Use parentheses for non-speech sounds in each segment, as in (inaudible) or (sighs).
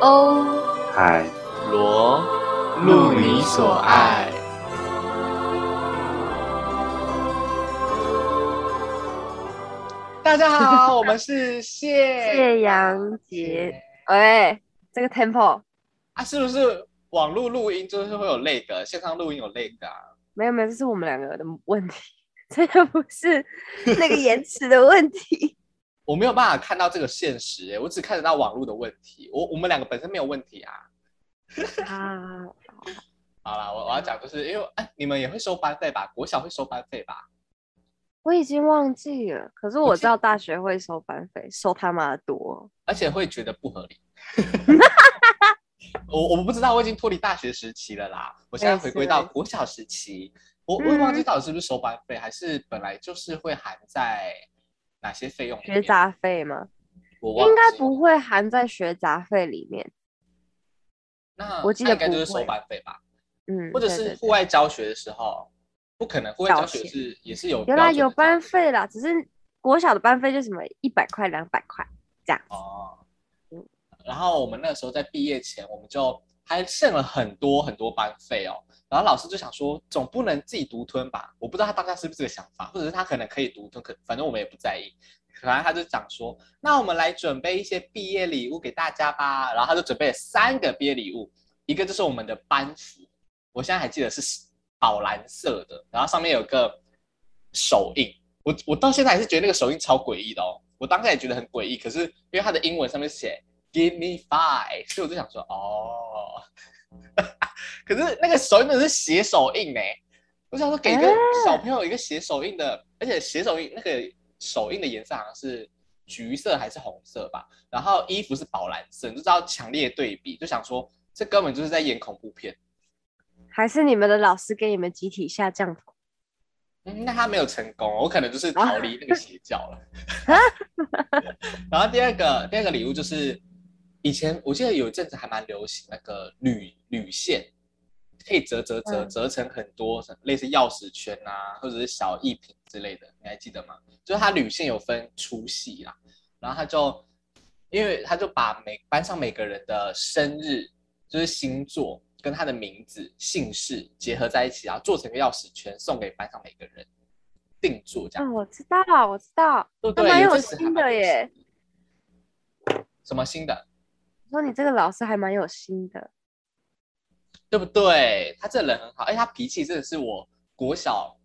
欧海罗路你所爱。大家好，我们是谢谢阳杰。喂，这个 tempo 啊，是不是网络录音就是会有那个线上录音有那个啊？没有没有，这是我们两个的问题，(laughs) 这个不是那个延迟的问题。我没有办法看到这个现实、欸，我只看得到网络的问题。我我们两个本身没有问题啊。啊，(laughs) 好啦，我我要讲就是因为哎，你们也会收班费吧？国小会收班费吧？我已经忘记了，可是我知道大学会收班费，收他妈的多。而且会觉得不合理。(laughs) 我我不知道，我已经脱离大学时期了啦。我现在回归到国小时期，我我也忘记到底是不是收班费，还是本来就是会含在哪些费用？学杂费吗？应该不会含在学杂费里面。那我记得那应该就是收班费吧，嗯，或者是户外教学的时候，不可能户外教学是也是有原来，有班费啦，只是国小的班费就什么一百块、两百块这样。哦嗯。然后我们那时候在毕业前，我们就还剩了很多很多班费哦。然后老师就想说，总不能自己独吞吧？我不知道他当下是不是这个想法，或者是他可能可以独吞，可反正我们也不在意。反正他就讲说，那我们来准备一些毕业礼物给大家吧。然后他就准备了三个毕业礼物，一个就是我们的班服，我现在还记得是宝蓝色的，然后上面有个手印。我我到现在还是觉得那个手印超诡异的哦。我当下也觉得很诡异，可是因为它的英文上面写 “Give me five”，所以我就想说哦。可是那个手印的是写手印呢，我想说给一个啊小朋友一个写手印的，而且写手印那个手印的颜色好像是橘色还是红色吧，然后衣服是宝蓝色，你就知道强烈对比，就想说这根本就是在演恐怖片。还是你们的老师给你们集体下降头？嗯，那他没有成功，我可能就是逃离那个邪教了。(laughs) 然后第二个第二个礼物就是以前我记得有一阵子还蛮流行那个铝铝线，可以折折折嗯折成很多类似钥匙圈啊，或者是小艺品之类的，你还记得吗？就是它铝线有分粗细啦，然后他就因为他就把每班上每个人的生日，就是星座跟他的名字、姓氏结合在一起，然后做成一个钥匙圈送给班上每个人定做这样，哦，我知道，我知道，对不对？还蛮有阵子还心蛮流行的耶。什么新的？我说你这个老师还蛮有心的。对不对？他这人很好，哎他脾气真的是我国小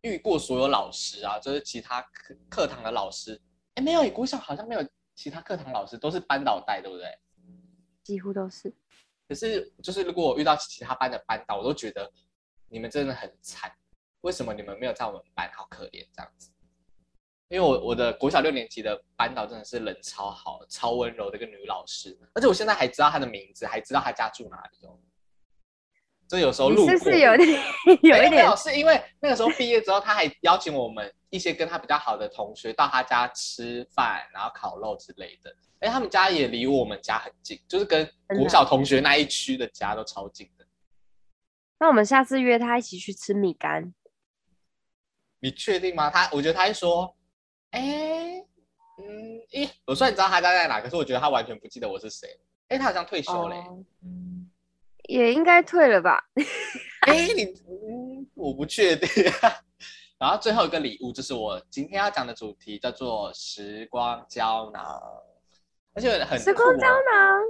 遇过所有老师啊，就是其他课课堂的老师，哎，没有，国小好像没有其他课堂老师，都是班导带，对不对？几乎都是。可是就是如果我遇到其他班的班导，我都觉得你们真的很惨，为什么你们没有在我们班？好可怜这样子。因为我我的国小六年级的班导真的是人超好、超温柔的一个女老师，而且我现在还知道她的名字，还知道她家住哪里哦。这有时候你路过是不是有点有一点是因为那个时候毕业之后，他还邀请我们一些跟他比较好的同学到他家吃饭，然后烤肉之类的。哎，他们家也离我们家很近，就是跟国小同学那一区的家都超近的。那我们下次约他一起去吃米干。你确定吗？他我觉得他会说，哎，嗯，咦，我虽然知道他家在哪，可是我觉得他完全不记得我是谁。哎，他好像退休嘞、哦也应该退了吧？(laughs) 哎、你嗯，我不确定。(laughs) 然后最后一个礼物就是我今天要讲的主题，叫做时光胶囊，而且很时光胶囊，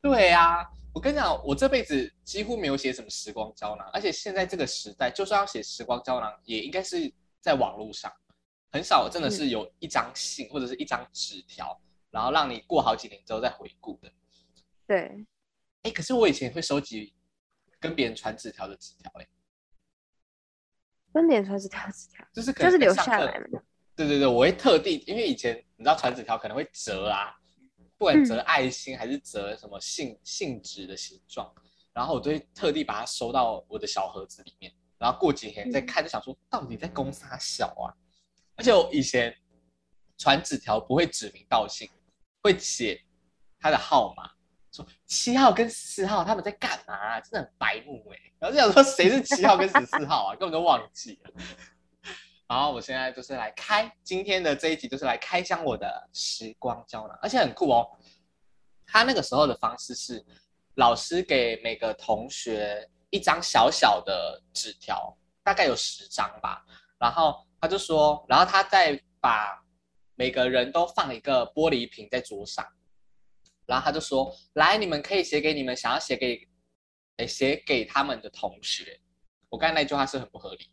对啊，我跟你讲，我这辈子几乎没有写什么时光胶囊，而且现在这个时代，就算要写时光胶囊，也应该是在网络上，很少真的是有一张信或者是一张纸条，然后让你过好几年之后再回顾的。对，哎，可是我以前会收集跟别人传纸条的纸条，哎，分点传纸条，纸条就是可能就是留下来了。对对对，我会特地，因为以前你知道传纸条可能会折啊，不管折爱心还是折什么信信纸的形状，然后我都会特地把它收到我的小盒子里面，然后过几天再看，就想说到底在攻啥小啊？而且我以前传纸条不会指名道姓，会写他的号码，说七号跟十四号他们在干嘛、真的很白目哎、然后就想说谁是七号跟十四号啊，(laughs) 根本都忘记了。然后我现在就是来开今天的这一集，就是来开箱我的时光胶囊，而且很酷哦。他那个时候的方式是，老师给每个同学一张小小的纸条，大概有十张吧，然后他就说，然后他再把每个人都放一个玻璃瓶在桌上，然后他就说，来，你们可以写给你们想要写给，哎，写给他们的同学。我刚才那句话是很不合理。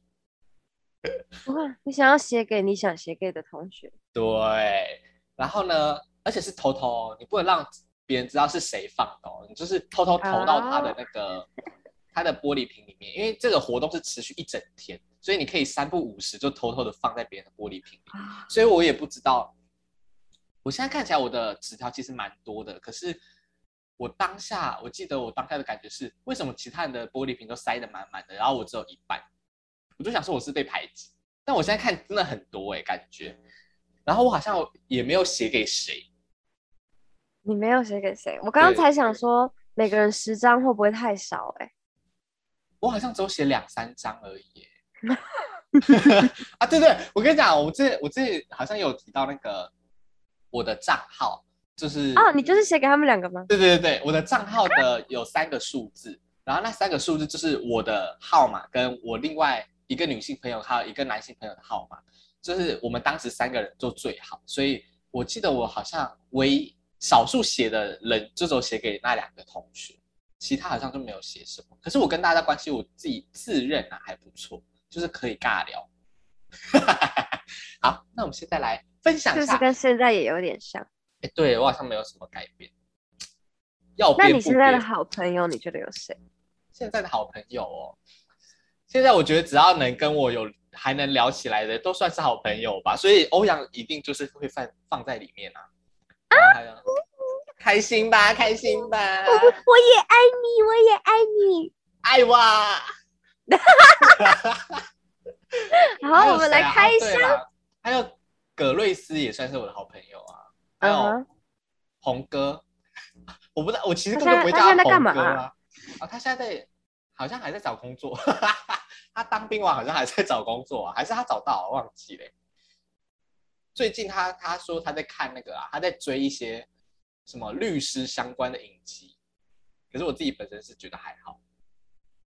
哇，你想要写给你想写给的同学？对，然后呢，而且是偷偷，你不能让。别人知道是谁放的，哦你就是偷偷投到他的那个他的玻璃瓶里面，因为这个活动是持续一整天，所以你可以三不五时就偷偷的放在别人的玻璃瓶里。所以我也不知道，我现在看起来我的纸条其实蛮多的，可是我当下我记得我当下的感觉是，为什么其他人的玻璃瓶都塞得满满的，然后我只有一半，我就想说我是被排挤，但我现在看真的很多哎，感觉，然后我好像也没有写给谁。你没有写给谁？我刚刚才想说，每个人十张会不会太少？哎，我好像只有写两三张而已。(laughs) 啊，对对，我跟你讲，我这我这好像有提到那个我的账号，就是哦，你就是写给他们两个吗？对对对对，我的账号的有三个数字，然后那三个数字就是我的号码，跟我另外一个女性朋友还有一个男性朋友的号码，就是我们当时三个人做最好，所以我记得我好像唯一。少数写的人，这种写给那两个同学，其他好像都没有写什么。可是我跟大家关系，我自己自认啊还不错，就是可以尬聊。(laughs) 好，那我们现在来分享一下，就是跟现在也有点像。哎，对我好像没有什么改变。要那你现在的好朋友，你觉得有谁？现在的好朋友哦，现在我觉得只要能跟我有还能聊起来的，都算是好朋友吧。所以欧阳一定就是会放放在里面啊。啊！开心吧，开心吧！我我也爱你，我也爱你，爱我。(laughs) 好，我们来开箱。还有葛瑞斯也算是我的好朋友啊。还有红哥，(laughs) 我不知道，我其实根本不会叫他红哥啊。啊，他现在在，好像还在找工作。(laughs) 他当兵完好像还在找工作，还是他找到忘记嘞。最近他他说他在看那个啊，他在追一些什么律师相关的影集，可是我自己本身是觉得还好，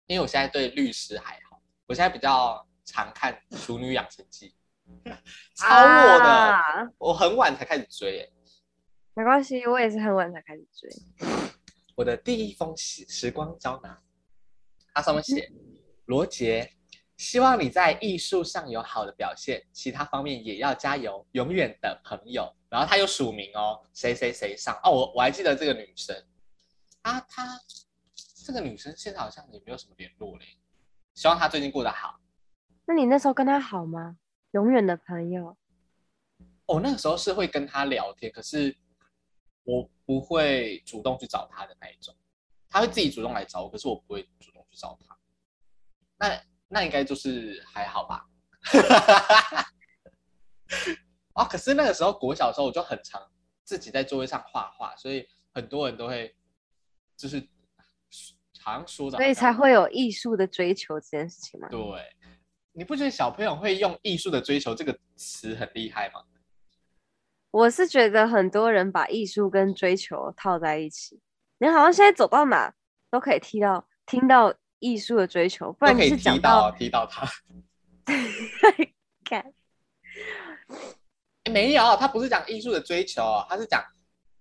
因为我现在对律师还好，我现在比较常看《熟女养成记 (laughs)》，超我的，我很晚才开始追，没关系，我也是很晚才开始追。我的第一封时时光胶囊，它上面写罗杰。希望你在艺术上有好的表现，其他方面也要加油。永远的朋友，然后他有署名哦，谁谁谁上哦，我我还记得这个女生，啊，她这个女生现在好像也没有什么联络嘞。希望她最近过得好。那你那时候跟她好吗？永远的朋友。哦，那个时候是会跟她聊天，可是我不会主动去找她的那一种，她会自己主动来找我，可是我不会主动去找她。那。那应该就是还好吧，啊！(laughs) 可是那个时候国小的时候，我就很常自己在座位上画画，所以很多人都会就是好像说的，所以才会有艺术的追求这件事情吗？对，你不觉得小朋友会用艺术的追求这个词很厉害吗？我是觉得很多人把艺术跟追求套在一起，你好像现在走到哪都可以听到听到。艺术的追求，不然你是讲到提到他，(laughs) 看，没有，他不是讲艺术的追求，他是讲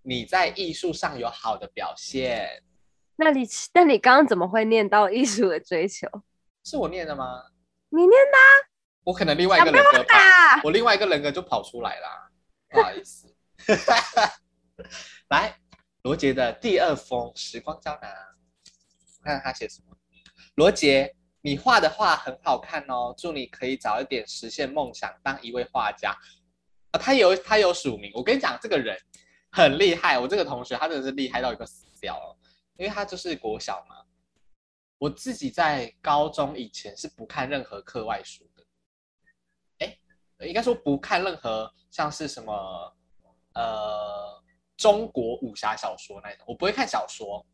你在艺术上有好的表现。那你那你刚刚怎么会念到艺术的追求？是我念的吗？你念的？我可能另外一个人格吧，我另外一个人格就跑出来了，不好意思。(laughs) 来，罗杰的第二封时光胶囊，看看他写什么。罗杰，你画的画很好看哦，祝你可以早一点实现梦想，当一位画家。啊，他有他有署名，我跟你讲，这个人很厉害。我这个同学他真的是厉害到一个死掉了，因为他就是国小嘛。我自己在高中以前是不看任何课外书的，哎，应该说不看任何像是什么呃中国武侠小说那种，我不会看小说。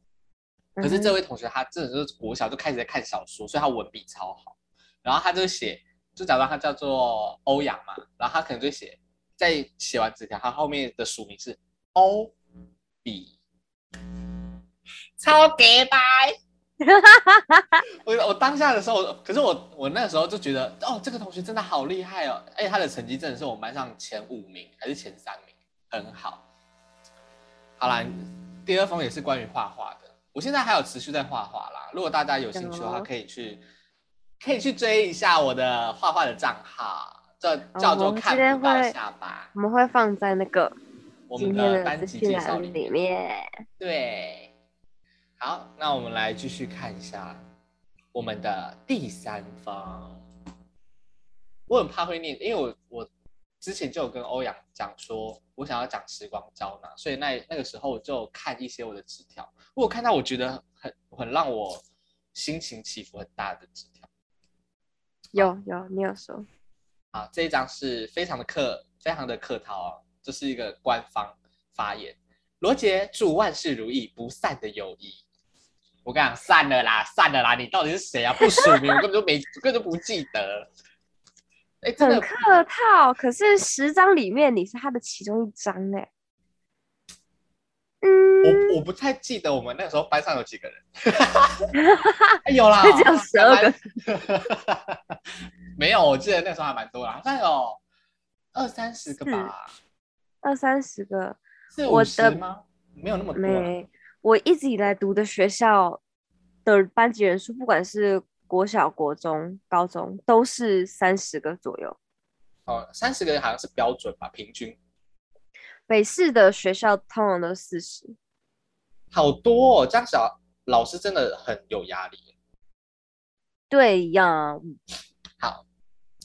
可是这位同学他真的是国小就开始在看小说，所以他文笔超好。然后他就写，就假装他叫做欧阳嘛，然后他可能就写，在写完纸条，他后面的署名是欧比超给白。(laughs) 我我当下的时候，可是我我那时候就觉得，哦，这个同学真的好厉害哦，而且他的成绩真的是我们班上前五名还是前三名，很好。好啦，第二封也是关于画画的，我现在还有持续在画画啦。如果大家有兴趣的话，可以去可以去追一下我的画画的账号，这叫做看不到下巴。我们会放在那个我们的班级介绍里面。对。好，那我们来继续看一下我们的第三方。我很怕会念，因为我我之前就有跟欧阳讲说，我想要讲时光胶囊，所以那那个时候我就看一些我的纸条。我看到我觉得很很让我心情起伏很大的纸条。有有，你有说。好，这一张是非常的客，非常的客套哦，这是一个官方发言。罗杰祝万事如意，不散的友谊。我跟你讲，散了啦，散了啦！你到底是谁啊？不署名，我根本就没，根本就不记得。哎，很客套，可是十张里面你是他的其中一张哎。嗯，我我不太记得我们那个时候班上有几个人。(laughs) 有啦，(laughs) 只有十二个。(laughs) 没有，我记得那时候还蛮多啦，好像有二三十个吧。二三十个，是五十吗？没有那么多。我一直以来读的学校的班级人数，不管是国小、国中、高中，都是三十个左右。哦，三十个人好像是标准吧，平均。北市的学校通常都四十。好多哦，这样小老师真的很有压力。对呀。(laughs) 好，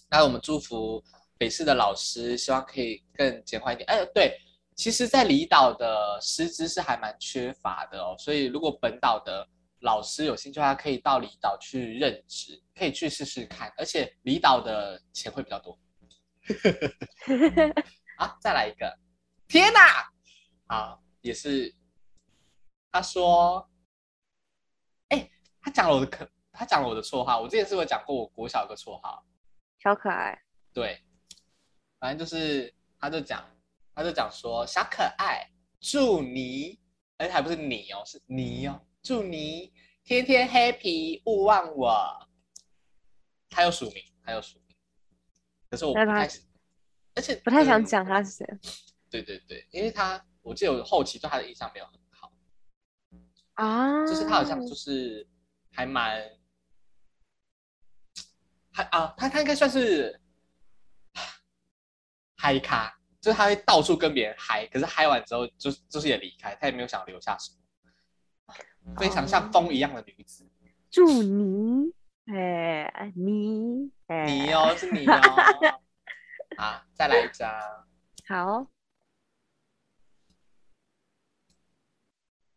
那我们祝福北市的老师，希望可以更简化一点。哎，对。其实，在离岛的师资是还蛮缺乏的哦，所以如果本岛的老师有兴趣的话，可以到离岛去任职，可以去试试看，而且离岛的钱会比较多。(laughs) 好，再来一个，天哪！好，也是，他说，哎，他讲了我的可，他讲了我的绰号，我之前是不是讲过我国小的绰号？小可爱。对，反正就是，他就讲。他就讲说：“小可爱，祝你，而且还不是你哦，是你哦，祝你天天 happy，勿忘我。”他有署名，他有署名，可是我不太，而且不太想讲他是谁。对对对，因为他，我记得我后期对他的印象没有很好啊，就是他好像就是还蛮，还啊，他他应该算是 (sighs) 嗨咖。就是他会到处跟别人嗨，可是嗨完之后就就是也离开，他也没有想留下什么，非常像风一样的女子。祝你，哎，你，你哦，是你哦。(laughs) 啊，再来一张。好。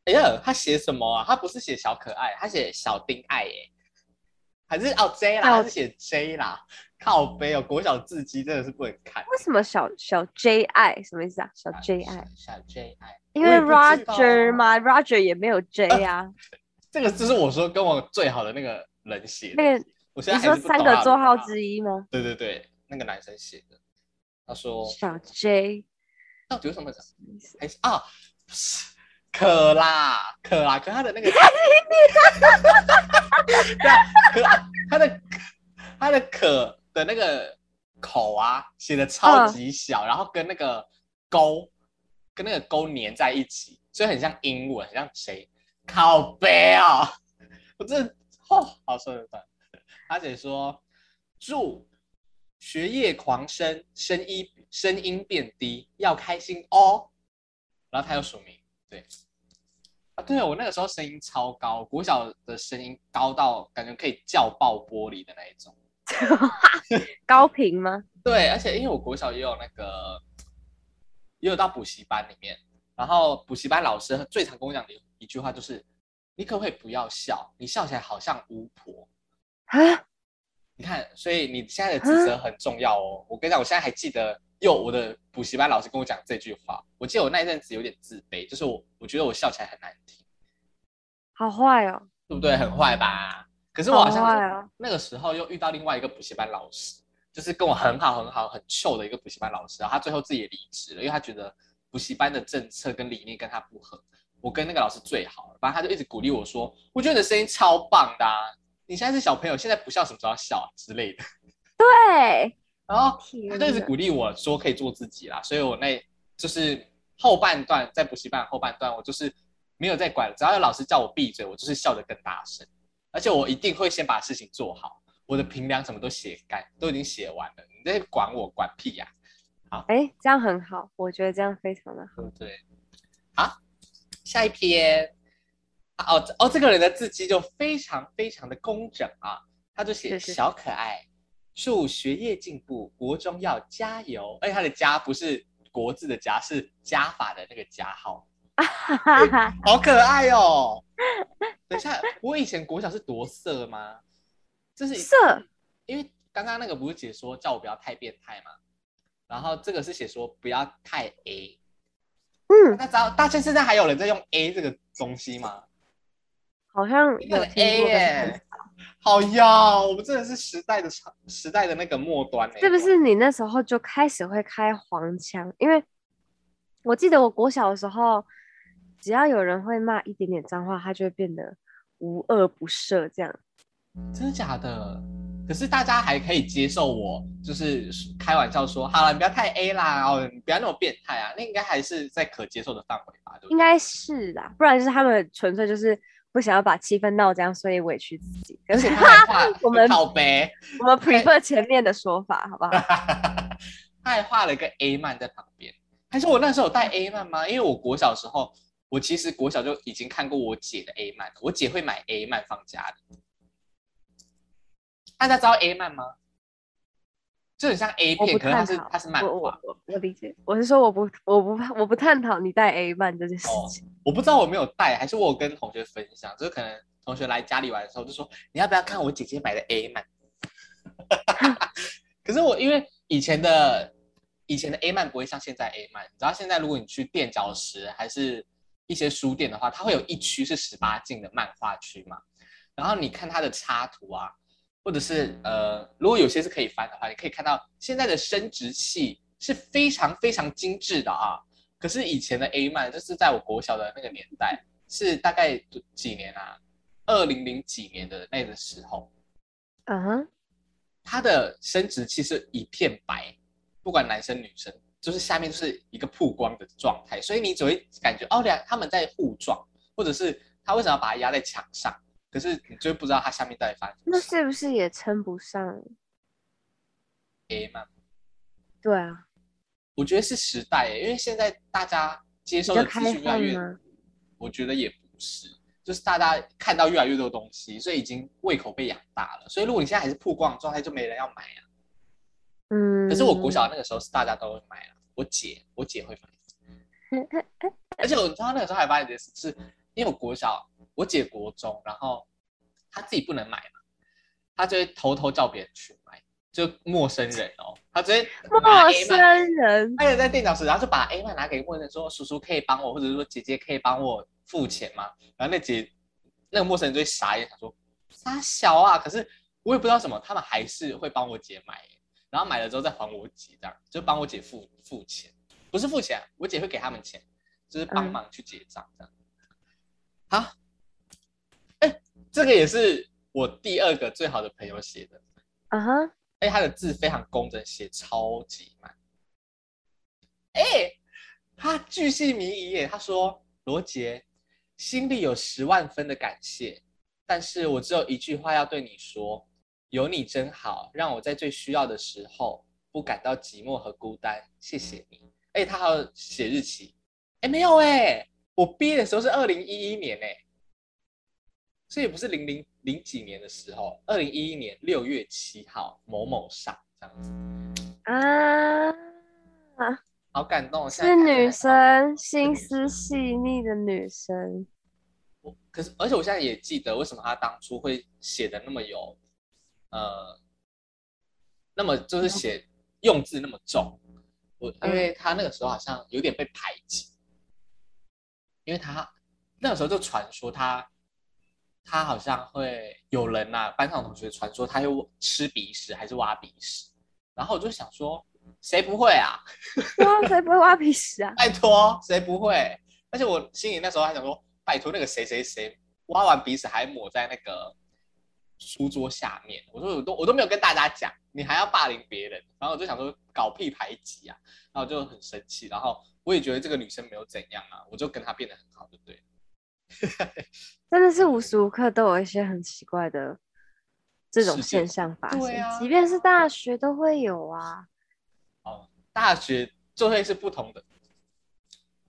哎呀，他写什么啊？他不是写小可爱，他写小丁爱耶。还是哦 J 啦，还是写 J 啦？靠背哦，国小字迹真的是不能看。为什么小小 J I 什么意思啊？小 J I 小 J I，因为 Roger 嘛，Roger 也没有 J 啊。(laughs) 这个就是我说跟我最好的那个人写的。那个，我现在你说三个座号之一吗？对对对，那个男生写的。他说小 J 到底有什么意思？还是啊？可啦，可啦，可他的那个，(laughs) 对啊，可他的他的可的那个口啊，写的超级小，然后跟那个勾跟那个勾粘在一起，所以很像英文，很像谁靠背啊！我真的哦，好说的算。阿姐说祝学业狂升，声音声音变低，要开心哦。然后他又署名。对，啊，对我那个时候声音超高，国小的声音高到感觉可以叫爆玻璃的那一种，(laughs) 高频吗？(laughs) 对，而且因为我国小也有那个，也有到补习班里面，然后补习班老师最常跟我讲的一句话就是，你可不可以不要笑？你笑起来好像巫婆啊！你看，所以你现在的职责很重要哦。我跟你讲，我现在还记得。有我的补习班老师跟我讲这句话，我记得我那一阵子有点自卑，就是我我觉得我笑起来很难听，好坏哦，对不对？很坏吧？可是我好像那个时候又遇到另外一个补习班老师，就是跟我很好很好很臭的一个补习班老师，然后他最后自己也离职了，因为他觉得补习班的政策跟理念跟他不合。我跟那个老师最好了，反正他就一直鼓励我说：“我觉得你的声音超棒的，你现在是小朋友，现在不笑什么时候要笑之类的。(laughs) ”对，然后他就一直鼓励我说可以做自己啦，所以我那就是后半段在补习班后半段，我就是没有在管，只要有老师叫我闭嘴，我就是笑得更大声，而且我一定会先把事情做好，我的评量什么都写干，都已经写完了，你在管我管屁呀！好，哎，这样很好，我觉得这样非常的好，对，好，下一篇，哦哦，这个人的字迹就非常非常的工整啊，他就写小可爱。祝学业进步，国中要加油。而且他的“加”不是国字的“加”，是加法的那个加号，(laughs) 好可爱哦！等一下，我以前国小是多色吗？这是色，因为刚刚那个不是解说叫我不要太变态吗？然后这个是写说不要太 A。嗯，那知道大家现在还有人在用 A 这个东西吗？好像有 A 耶。好呀，我们真的是时代的长时代的那个末端是不是你那时候就开始会开黄腔？因为我记得我国小的时候，只要有人会骂一点点脏话，他就会变得无恶不赦这样。真的假的？可是大家还可以接受我，就是开玩笑说，好了，你不要太 A 啦，哦，你不要那么变态啊，那应该还是在可接受的范围吧？应该是啦，不然就是他们纯粹就是。不想要把气氛闹僵，所以委屈自己。而且 (laughs) 我们好呗，我们 prefer 前面的说法，好不好？(laughs) 他还画了一个 A 曼在旁边，还是我那时候有带 A 曼吗？因为我国小时候，我其实国小就已经看过我姐的 A 曼，我姐会买 A 曼放家里。大家知道 A 曼吗？就很像 A 片，可是它是它是漫画。我我我理解，我是说我不我不我不探讨你带 A 漫这件事情。我不知道我没有带，还是我有跟同学分享，就是可能同学来家里玩的时候，就说你要不要看我姐姐买的 A 漫？(laughs) 可是我因为以前的以前的 A 漫不会像现在 A 漫，你知道现在如果你去垫脚石还是一些书店的话，它会有一区是十八禁的漫画区嘛，然后你看它的插图啊。或者是呃，如果有些是可以翻的话，你可以看到现在的生殖器是非常非常精致的啊。可是以前的 A 漫，就是在我国小的那个年代，是大概几年啊？二零零几年的那个时候，嗯哼，它的生殖器是一片白，不管男生女生，就是下面就是一个曝光的状态，所以你只会感觉哦，两他们在互撞，或者是他为什么要把它压在墙上？可是你就不知道它下面到底发生什么。那是不是也称不上 A 漫？对啊，我觉得是时代，因为现在大家接受的资讯越来越，我觉得也不是，就是大家看到越来越多东西，所以已经胃口被养大了。所以如果你现在还是曝光状态，就没人要买啊。嗯。可是我国小那个时候是大家都会买啊，我姐我姐会买，(laughs) 而且我知道那个时候还发现一件事，是因为我国小。我姐国中，然后她自己不能买嘛，她就会偷偷叫别人去买，就陌生人哦，她直接 (laughs) 陌生人，她也在电脑室，然后就把 A 曼拿给陌生人说：“叔叔可以帮我，或者是说姐姐可以帮我付钱吗？”然后那姐那个陌生人就会傻眼，想说：“傻小啊！”可是我也不知道什么，他们还是会帮我姐买，然后买了之后再还我姐，这样就帮我姐付付钱，不是付钱，我姐会给他们钱，就是帮忙去结账这样。好。这个也是我第二个最好的朋友写的，啊哈，哎，他的字非常工整，写超级慢，哎，他巨细靡遗耶。他说：“罗杰，心里有十万分的感谢，但是我只有一句话要对你说，有你真好，让我在最需要的时候不感到寂寞和孤单。谢谢你。”哎，他还要写日期，哎，没有哎，我毕业的时候是二零一一年哎。这也不是零零零几年的时候，二零一一年六月七号某某上这样子啊啊，好感动，是女生，心思细腻的女生。我可是，而且我现在也记得为什么她当初会写的那么有，呃，那么就是写用字那么重。我因为她那个时候好像有点被排挤，因为她那个时候就传说他。他好像会有人呐，班上同学传说他会吃鼻屎还是挖鼻屎，然后我就想说，谁不会啊？(laughs) 哇，谁不会挖鼻屎啊？拜托，谁不会？而且我心里那时候还想说，拜托那个谁谁谁挖完鼻屎还抹在那个书桌下面，我说我都我都没有跟大家讲，你还要霸凌别人，然后我就想说搞屁排挤啊，然后我就很生气，然后我也觉得这个女生没有怎样啊，我就跟她变得很好，就对了。真的是无时无刻都有一些很奇怪的这种现象发生，啊即便是大学都会有啊。哦，大学就会是不同的。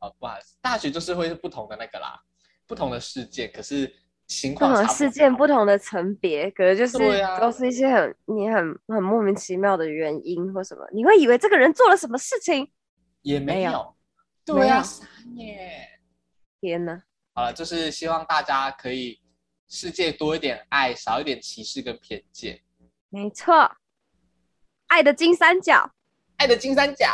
哦，不好意思，大学就是会是不同的那个啦，不同的事件，可是情况不同的事件、不同的层别，可能就是都是一些很你很很莫名其妙的原因或什么，你会以为这个人做了什么事情？也没有。对啊，耶。天哪！好了，就是希望大家可以世界多一点爱，少一点歧视跟偏见。没错，爱的金三角。爱的金三角。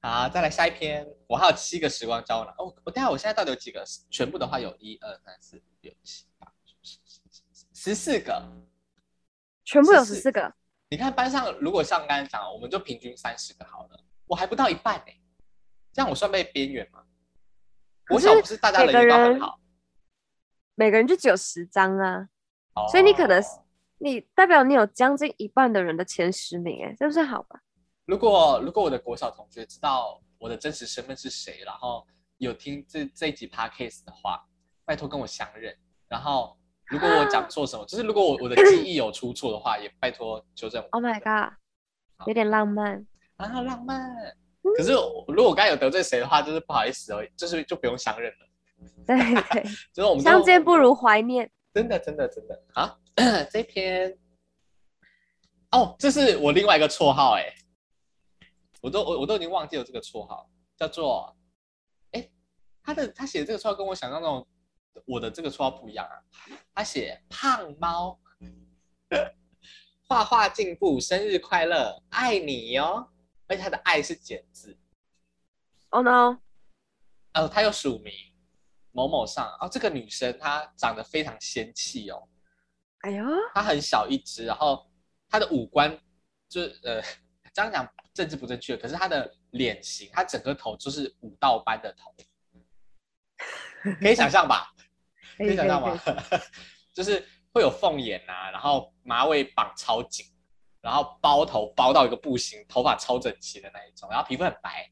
好，再来下一篇。我还有七个时光胶囊。哦，我等下我现在到底有几个？全部的话有一二三四五六七八九十十十四个。全部有十14四个，你看班上，如果像刚才讲，我们就平均三十个好了，我还不到一半呢、这样我算被边缘吗？我想不是大家人缘都很好，每个人就只有十张啊，哦所以你可能你代表你有将近一半的人的前十名，哎，这不是好吧？如果如果我的国小同学知道我的真实身份是谁，然后有听这这一集 podcast 的话，拜托跟我相认。然后如果我讲错什么，就是如果我 (clears throat) 我的记忆有出错的话，也拜托纠正我。Oh my god，有点浪漫。啊，浪漫。可是如果我刚才有得罪谁的话，就是不好意思哦，就是就不用相认了。对对，(laughs) 就是我们相见不如怀念。真的真的真的啊！(coughs) 这篇哦，这是我另外一个绰号哎，我都我我都已经忘记了这个绰号，叫做哎，他的他写的这个绰号跟我想象中我的这个绰号不一样啊，他写胖猫，(laughs) 画画进步，生日快乐，爱你哟，而且他的爱是简字，Oh no，哦，他有署名某某上哦，这个女生她长得非常仙气哦。哎呦，她很小一只，然后她的五官就是呃，这样讲政治不正确，可是她的脸型，她整个头就是五道般的头，可以想象吧？可以想到吗？(laughs) 就是会有凤眼啊，然后马尾绑超紧，然后包头包到一个不行，头发超整齐的那一种，然后皮肤很白，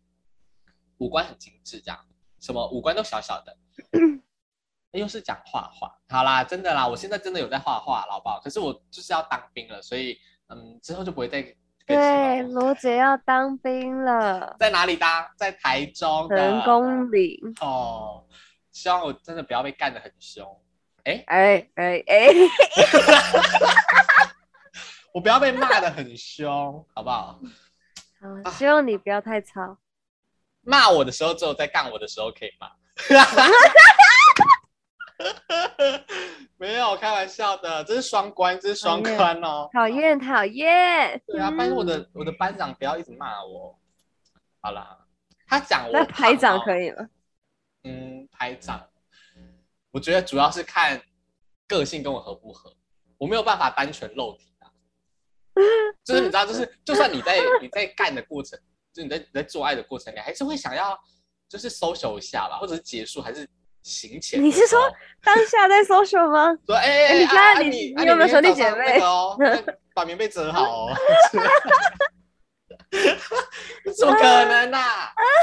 五官很精致，这样什么五官都小小的。(clears throat) 又是讲画画，好啦，真的啦，我现在真的有在画画了，好不好？可是我就是要当兵了，所以嗯，之后就不会再对，罗姐要当兵了，在哪里当？在台中的成功岭。哦。希望我真的不要被干得很凶，哎哎哎哎，(laughs) 我不要被骂得很凶，好不好？好，希望你不要太吵。骂我的时候，只有在干我的时候可以骂。(laughs) 没有开玩笑的，这是双关，这是双关哦。讨厌讨厌，对啊，但是我的我的班长不要一直骂我。好啦，他讲我那排长。可以吗？嗯，拍照，我觉得主要是看个性跟我合不合，我没有办法单纯露体啊。就是你知道，就是就算你在你在干的过程，就你在你在做爱的过程，你还是会想要就是 social 一下吧，或者是结束还是行前的你是。说当下在 social 吗？说哎哎哎，你你有没有兄弟姐妹哦，(laughs) 把棉被折好哦。(laughs) (laughs) 怎么可能啊！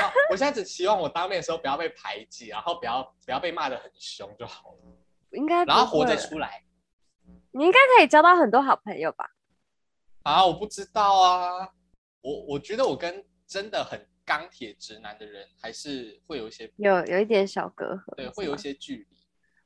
好我现在只期望我当面的时候不要被排挤，然后不要不要被骂的很凶就好了，应该然后活会着出来。你应该可以交到很多好朋友吧？啊，我不知道啊，我我觉得我跟真的很钢铁直男的人还是会有一些有有一点小隔阂，对，是会有一些距离。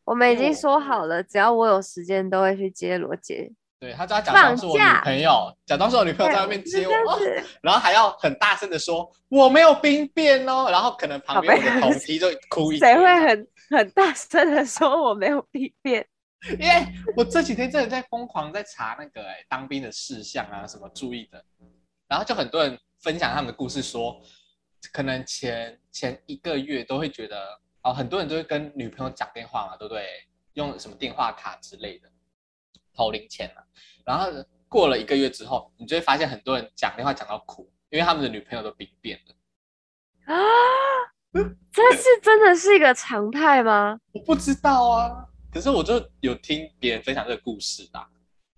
我们已经说好了，只要我有时间都会去接罗姐。对他就要假装是我女朋友，假装是我女朋友在外面接我，(laughs) 然后还要很大声的说我没有兵变哦，然后可能旁边我的宝贝同梯就哭一谁会很很大声的说我没有兵变？因为我这几天真的在疯狂在查那个、欸、当兵的事项啊，什么注意的，然后就很多人分享他们的故事说，可能前前一个月都会觉得哦，很多人都会跟女朋友讲电话嘛，对不对？用什么电话卡之类的投零钱啊，然后过了一个月之后，你就会发现很多人讲电话讲到哭，因为他们的女朋友都兵变了。啊，这是真的是一个常态吗？我不知道啊，可是我就有听别人分享这个故事啊。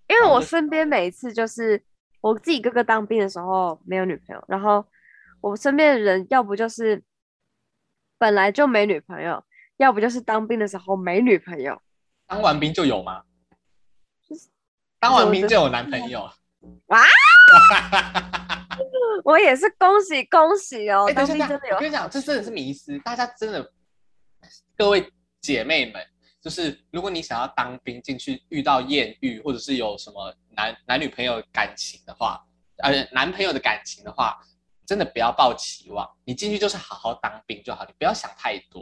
因为我身边每一次就是我自己哥哥当兵的时候没有女朋友，然后我身边的人要不就是本来就没女朋友，要不就是当兵的时候没女朋友。当完兵就有吗就是？当完兵就有男朋友？啊！我也是恭喜恭喜哦，哎、等当一下，等一下兵真的有我跟你讲，这真的是迷思，大家真的，各位姐妹们，就是如果你想要当兵进去遇到艳遇，或者是有什么男男女朋友感情的话，呃，男朋友的感情的话，真的不要抱期望，你进去就是好好当兵就好，你不要想太多。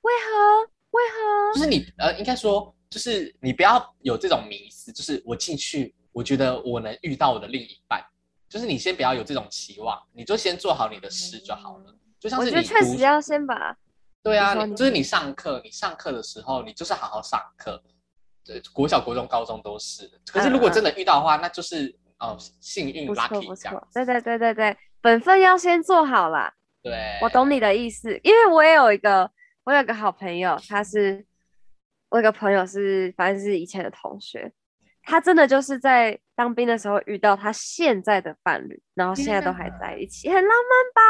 为何？为何？就是你呃，应该说，就是你不要有这种迷思，就是我进去，我觉得我能遇到我的另一半，就是你先不要有这种期望，你就先做好你的事就好了。就像我是你读觉得确实要先把对啊，就是你上课，你上课的时候，你就是好好上课。对，国小、国中、高中都是。可是如果真的遇到的话，那就是哦，幸运 lucky 不这样。，对对对对对，本分要先做好啦。对，我懂你的意思，因为我也有一个，我有个好朋友，他是我有一个朋友是，反正是以前的同学，他真的就是在当兵的时候遇到他现在的伴侣，然后现在都还在一起，很浪漫吧？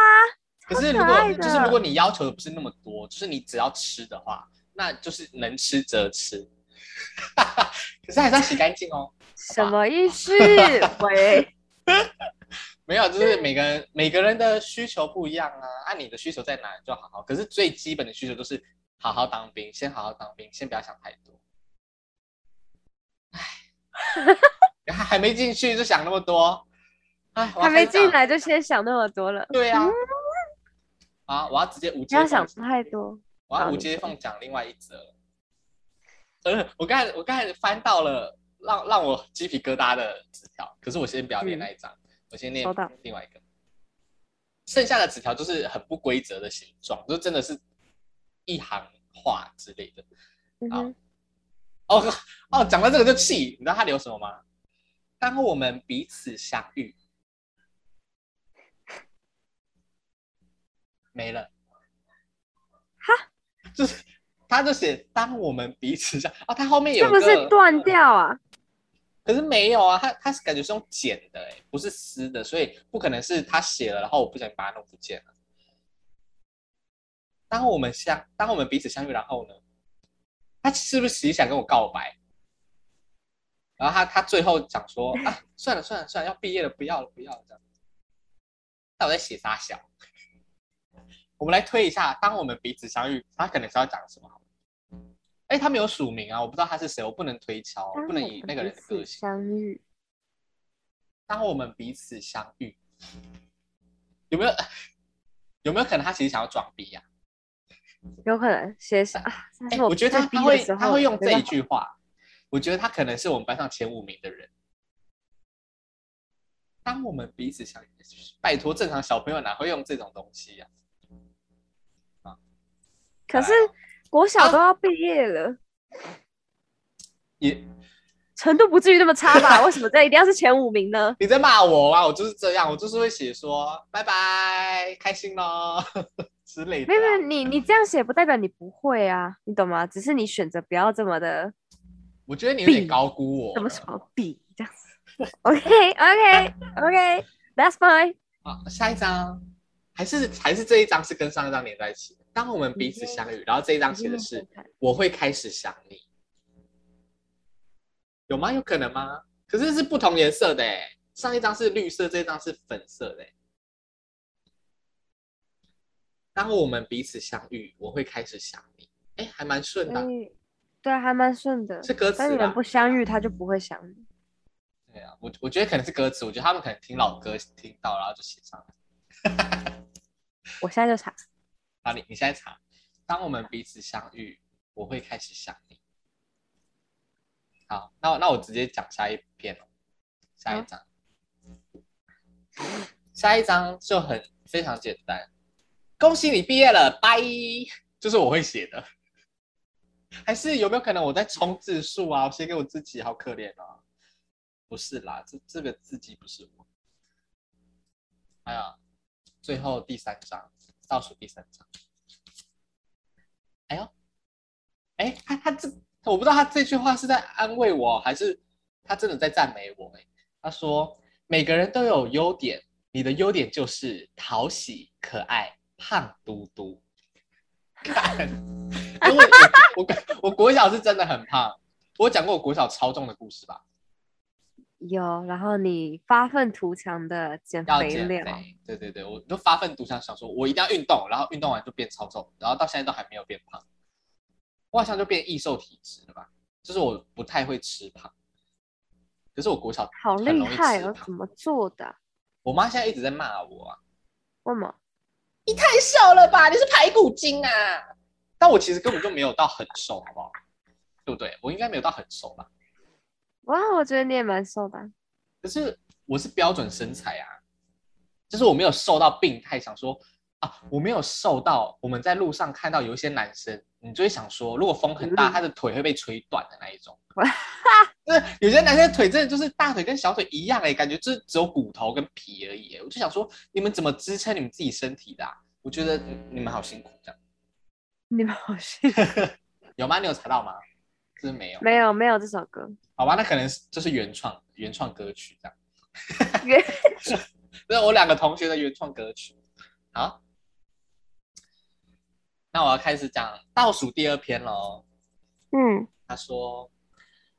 可是如果就是如果你要求的不是那么多，就是你只要吃的话，那就是能吃则吃。(laughs) 可是还是要洗干净哦。什么意思？(laughs) 喂，(laughs) 没有，就是每个人每个人的需求不一样啊，按你的需求在哪就好好。可是最基本的需求都是好好当兵，先好好当兵，先不要想太多。唉，还 (laughs) 还没进去就想那么多，唉，我还没进。来就先想那么多了，对啊，啊，我要直接无接不要想，太多。我要无好你说接缝讲另外一则。呃，我刚才我刚才翻到了让让我鸡皮疙瘩的纸条，可是我先不要念嗯那一张，我先念另外一个。剩下的纸条就是很不规则的形状，就真的是一行话之类的。好嗯，哦哦，讲到这个就气，你知道他留什么吗？当我们彼此相遇，没了。哈，就是他就写当我们彼此相哦，他后面有是不是个断掉啊？可是没有啊，他他是感觉是用剪的，哎，不是撕的，所以不可能是他写了，然后我不小心把它弄不见了。当我们相，当我们彼此相遇，然后呢，他是不是其实想跟我告白？然后他他最后讲说 (laughs) 啊，算了算了算了，要毕业了，不要了不要了这样。那我在写啥小？我们来推一下，当我们彼此相遇，他可能是要讲什么好？哎，他没有署名啊，我不知道他是谁，我不能推敲，不能以那个人的个性。相遇，当我们彼此相遇，有没有有没有可能他其实想要装逼呀、有可能写上啊。但哎、是我觉得他他会他会用这一句话，我觉得他可能是我们班上前五名的人。当我们彼此相，拜托，正常小朋友哪会用这种东西呀、啊可是国小啊都要毕业了，也程度不至于那么差吧？为什么这一定要是前五名呢？(laughs) 你在骂我啊？我就是这样，我就是会写说拜拜，开心咯之类的啊、没有你你这样写不代表你不会啊，你懂吗？只是你选择不要这么的我觉得你有点高估我了。什么什么比这样子。(laughs) OK (laughs) OK OK，That's fine。好，下一张还是还是这一张是跟上一张连在一起的。当我们彼此相遇，然后这一张写的是我会开始想你，有吗？有可能吗？可是是不同颜色的哎，上一张是绿色，这一张是粉色的哎。当我们彼此相遇，我会开始想你，哎，还蛮顺的对啊，还蛮顺的。是歌词吧但你们不？相遇，他就不会想你。对啊，我我觉得可能是歌词，我觉得他们可能听老歌听到，然后就写上来。(laughs) 我现在就查。好，你你现在查，当我们彼此相遇，我会开始想你。好，那我那我直接讲下一篇哦，下一张，下一张就很非常简单，恭喜你毕业了，拜，就是我会写的。还是有没有可能我在冲字数啊？我写给我自己，好可怜啊！不是啦，这这个字迹不是我。哎呀最后第三章，倒数第三章。哎呦，哎，他他这我不知道他这句话是在安慰我，还是他真的在赞美我？哎，他说每个人都有优点，你的优点就是讨喜、可爱、胖嘟嘟。看，因为我我我国小是真的很胖，我讲过我国小超重的故事吧？有，然后你发愤图强的减要肥了，减肥，对对对，我就发愤图强，想说我一定要运动，然后运动完就变超重，然后到现在都还没有变胖，我好像就变易瘦体质了吧？就是我不太会吃胖，可是我国小好厉害哦！吃胖怎么做的啊？我妈现在一直在骂我啊，为什么？你太瘦了吧，你是排骨精啊！但我其实根本就没有到很瘦，好不好？对不对？我应该没有到很瘦吧？哇，我觉得你也蛮瘦的啊。可是我是标准身材啊，就是我没有瘦到病态，想说啊，我没有瘦到我们在路上看到有一些男生，你就会想说，如果风很大，嗯他的腿会被吹断的那一种。就是有些男生的腿真的就是大腿跟小腿一样哎、感觉就是只有骨头跟皮而已、欸。我就想说，你们怎么支撑你们自己身体的、啊？我觉得你你们好辛苦，这样 (laughs) 你们好辛苦。(laughs) 有吗？你有查到吗？就是没有。没有没有这首歌，好吧，那可能是就是原创原创歌曲这样。原 (laughs) 这是我两个同学的原创歌曲。好，那我要开始讲倒数第二篇喽。嗯，他说：“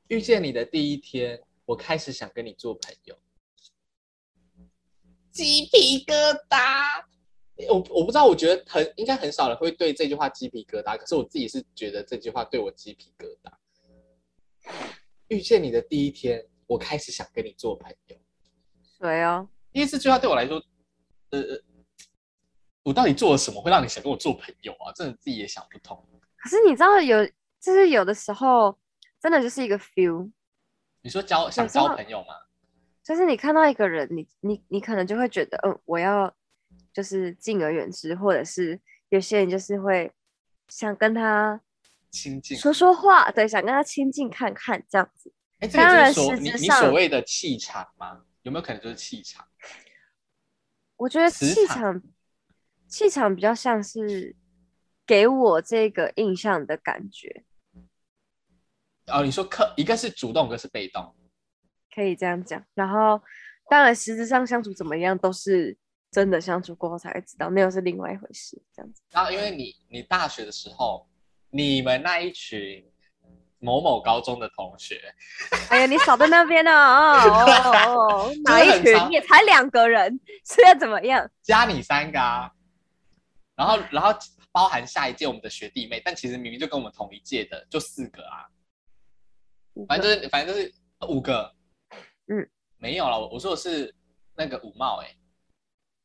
遇见你的第一天，我开始想跟你做朋友。”鸡皮疙瘩。我我不知道，我觉得很应该很少人会对这句话鸡皮疙瘩，可是我自己是觉得这句话对我鸡皮疙瘩。遇见你的第一天，我开始想跟你做朋友。谁哦？因为这句话对我来说，呃，我到底做了什么会让你想跟我做朋友啊？真的自己也想不通。可是你知道有，就是有的时候真的就是一个 feel，你说交想交朋友吗？就是你看到一个人，你你你可能就会觉得，嗯，我要就是敬而远之，或者是有些人就是会想跟他亲近。说说话，对，想跟他亲近看看这样子。哎，这当然个就是所实质上你你所谓的气场吗？有没有可能就是气场？我觉得气场气场比较像是给我这个印象的感觉，哦，你说客一个是主动，一个是被动。可以这样讲。然后当然实质上相处怎么样，都是真的相处过后才会知道，那又是另外一回事。这样子，然后因为你你大学的时候，你们那一群某某高中的同学，哎呀，你少在那边呢、哦哦哦，(laughs) 哪一群也才两个人，是要怎么样？加你三个啊，然后然后包含下一届我们的学弟妹，但其实明明就跟我们同一届的就四个啊，反正就是反正就是五个，嗯，没有了，我我说的是那个五茂哎、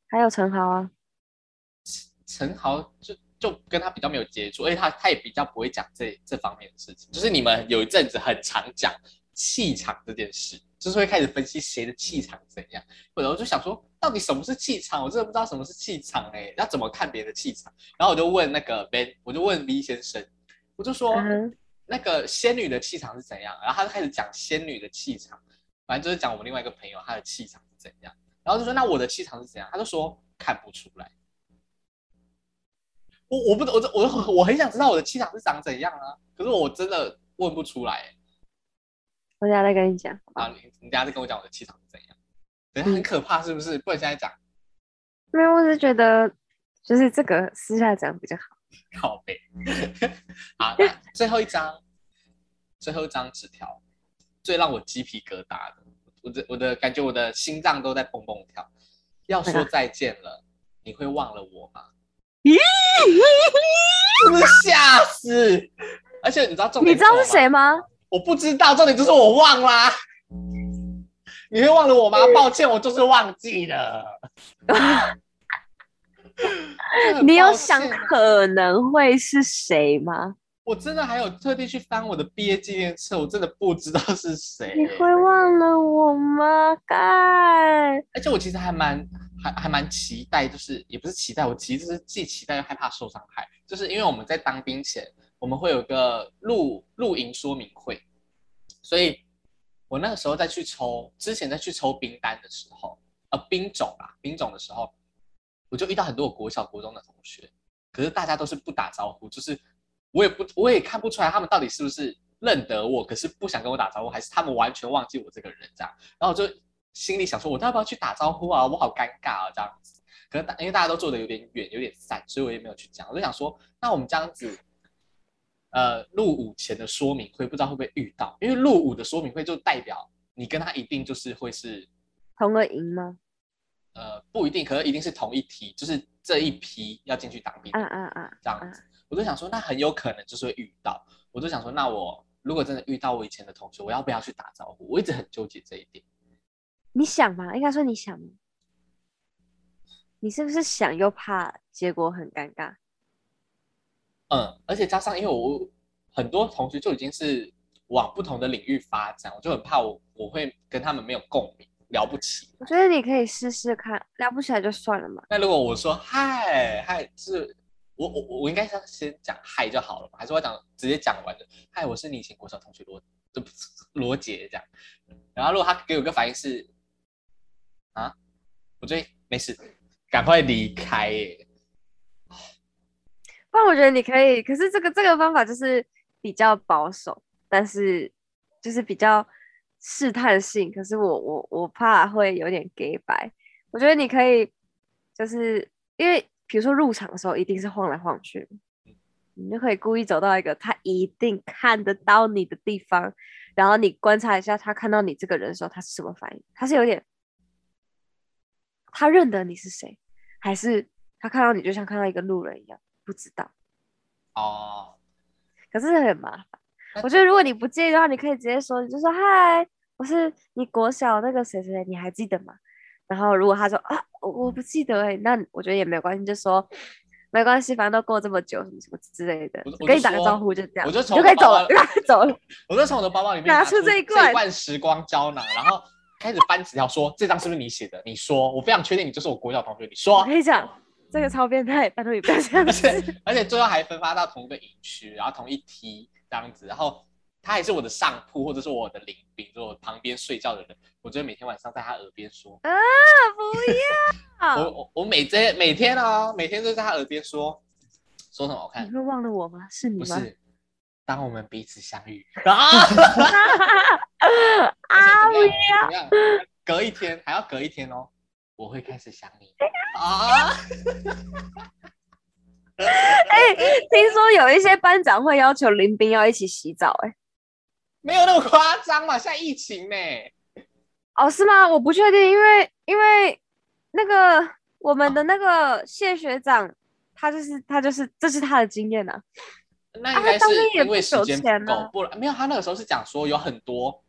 还有陈豪啊，陈豪就就跟他比较没有接触，而且他他也比较不会讲这这方面的事情。就是你们有一阵子很常讲气场这件事，就是会开始分析谁的气场怎样。或者我就想说，到底什么是气场？我真的不知道什么是气场哎、要怎么看别人的气场？然后我就问那个 Ben，我就问 V 先生，我就说、嗯那个仙女的气场是怎样？然后他就开始讲仙女的气场，反正就是讲我们另外一个朋友他的气场是怎样。然后就说那我的气场是怎样？他就说看不出来。我我不我我我很想知道我的气场是长怎样啊，可是我真的问不出来。我等下再跟你讲。好你你等一下再跟我讲我的气场是怎样？等下很可怕是不是？不能现在讲，没有，我是觉得就是这个私下讲比较好。(laughs) 靠背。(laughs) 好，那 (laughs) 最后一张，最后一张纸条，最让我鸡皮疙瘩的，我的我的感觉我的心脏都在蹦蹦跳。要说再见了，你会忘了我吗？是不是吓死？而且你知道重点你知道是谁吗？我不知道，重点就是我忘啦。(laughs) 你会忘了我吗？抱歉，我就是忘记了。很 (laughs) 你有想可能会是谁吗？我真的还有特地去翻我的毕业纪念册，我真的不知道是谁。你会忘了我吗？盖，而且我其实还蛮还还蛮期待，就是也不是期待，我其实是既期待又害怕受伤害，就是因为我们在当兵前，我们会有个露露营说明会，所以我那个时候再去抽，之前再去抽兵单的时候，呃，兵种啊，兵种的时候，我就遇到很多我国小、国中的同学，可是大家都是不打招呼，就是我也不，我也看不出来他们到底是不是认得我，可是不想跟我打招呼，还是他们完全忘记我这个人这样。然后我就心里想说，我要不要去打招呼啊？我好尴尬啊，这样子。可能大因为大家都坐的有点远，有点散，所以我也没有去讲。我就想说，那我们这样子，呃，入伍前的说明会不知道会不会遇到？因为入伍的说明会就代表你跟他一定就是会是同个营吗？呃，不一定，可是一定是同一批，就是这一批要进去当兵，嗯嗯嗯，这样子。我就想说，那很有可能就是会遇到。我就想说，那我如果真的遇到我以前的同学，我要不要去打招呼？我一直很纠结这一点。你想吗？应该说你想吗？你是不是想又怕结果很尴尬？嗯，而且加上因为我很多同学就已经是往不同的领域发展，我就很怕我我会跟他们没有共鸣，聊不起。我觉得你可以试试看，聊不起来就算了嘛。那如果我说嗨嗨，是我我我应该是先讲嗨就好了嘛？还是我讲直接讲完的？嗨，我是你以前国小同学罗，就罗杰这样。然后如果他给我个反应是啊，我觉得没事。赶快离开耶！不然我觉得你可以，可是这个这个方法就是比较保守，但是就是比较试探性。可是我我我怕会有点给白。我觉得你可以，就是因为比如说入场的时候一定是晃来晃去，你就可以故意走到一个他一定看得到你的地方，然后你观察一下他看到你这个人的时候他是什么反应，他是有点。他认得你是谁，还是他看到你就像看到一个路人一样？不知道哦。可是很麻烦。我觉得如果你不介意的话，你可以直接说，你就说：“嗨，我是你国小那个谁谁谁，你还记得吗？”然后如果他说：“啊，我不记得。”哎，那我觉得也没有关系，就说没关系，反正都过这么久，什么什么之类的，跟你打个招呼就这样，我就从就可以走了，走了。(laughs) 我就从我的包包里面拿出这一罐时光胶囊，然后。开始翻纸条，说这张是不是你写的？你说，我非常确定你就是我国小同学。你说，我跟你讲，这个超变态，拜托你不要这样子。(laughs) 而且最后还分发到同一个营区，然后同一梯这样子，然后他还是我的上铺，或者是我的邻兵，就我旁边睡觉的人。我觉得每天晚上在他耳边说啊，不要！(laughs) 我我我每天每天哦，每天都在他耳边说说什么？我看你会忘了我吗？是你吗？不是。当我们彼此相遇 (laughs) 啊！啊！不要，隔一天还要隔一天哦，我会开始想你啊！(laughs) 哎，听说有一些班长会要求林斌要一起洗澡，哎，没有那么夸张嘛，现在疫情呢。哦，是吗？我不确定，因为因为那个我们的那个谢学长，他就是他就是这是他的经验呐。那应该是因为时间不够，不然没有。他那个时候是讲说有很多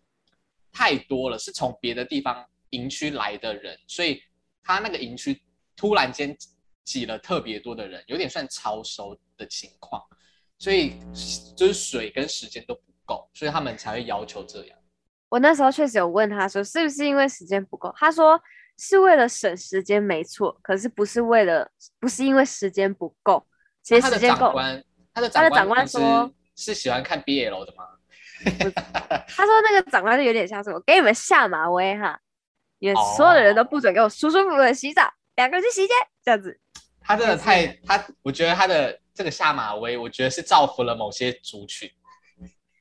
太多了，是从别的地方营区来的人，所以他那个营区突然间挤了特别多的人，有点算超收的情况，所以就是水跟时间都不够，所以他们才会要求这样。我那时候确实有问他说，是不是因为时间不够？他说是为了省时间，没错，可是不是为了，不是因为时间不够，其实时间够。他的长官说：“是喜欢看 BL 的吗？” (laughs) 他说：“那个长官就有点像是我给你们下马威哈，因为所有的人都不准给我舒舒服服的洗澡，两个人去洗间这样子。”他真的太他，我觉得他的这个下马威，我觉得是造福了某些族群。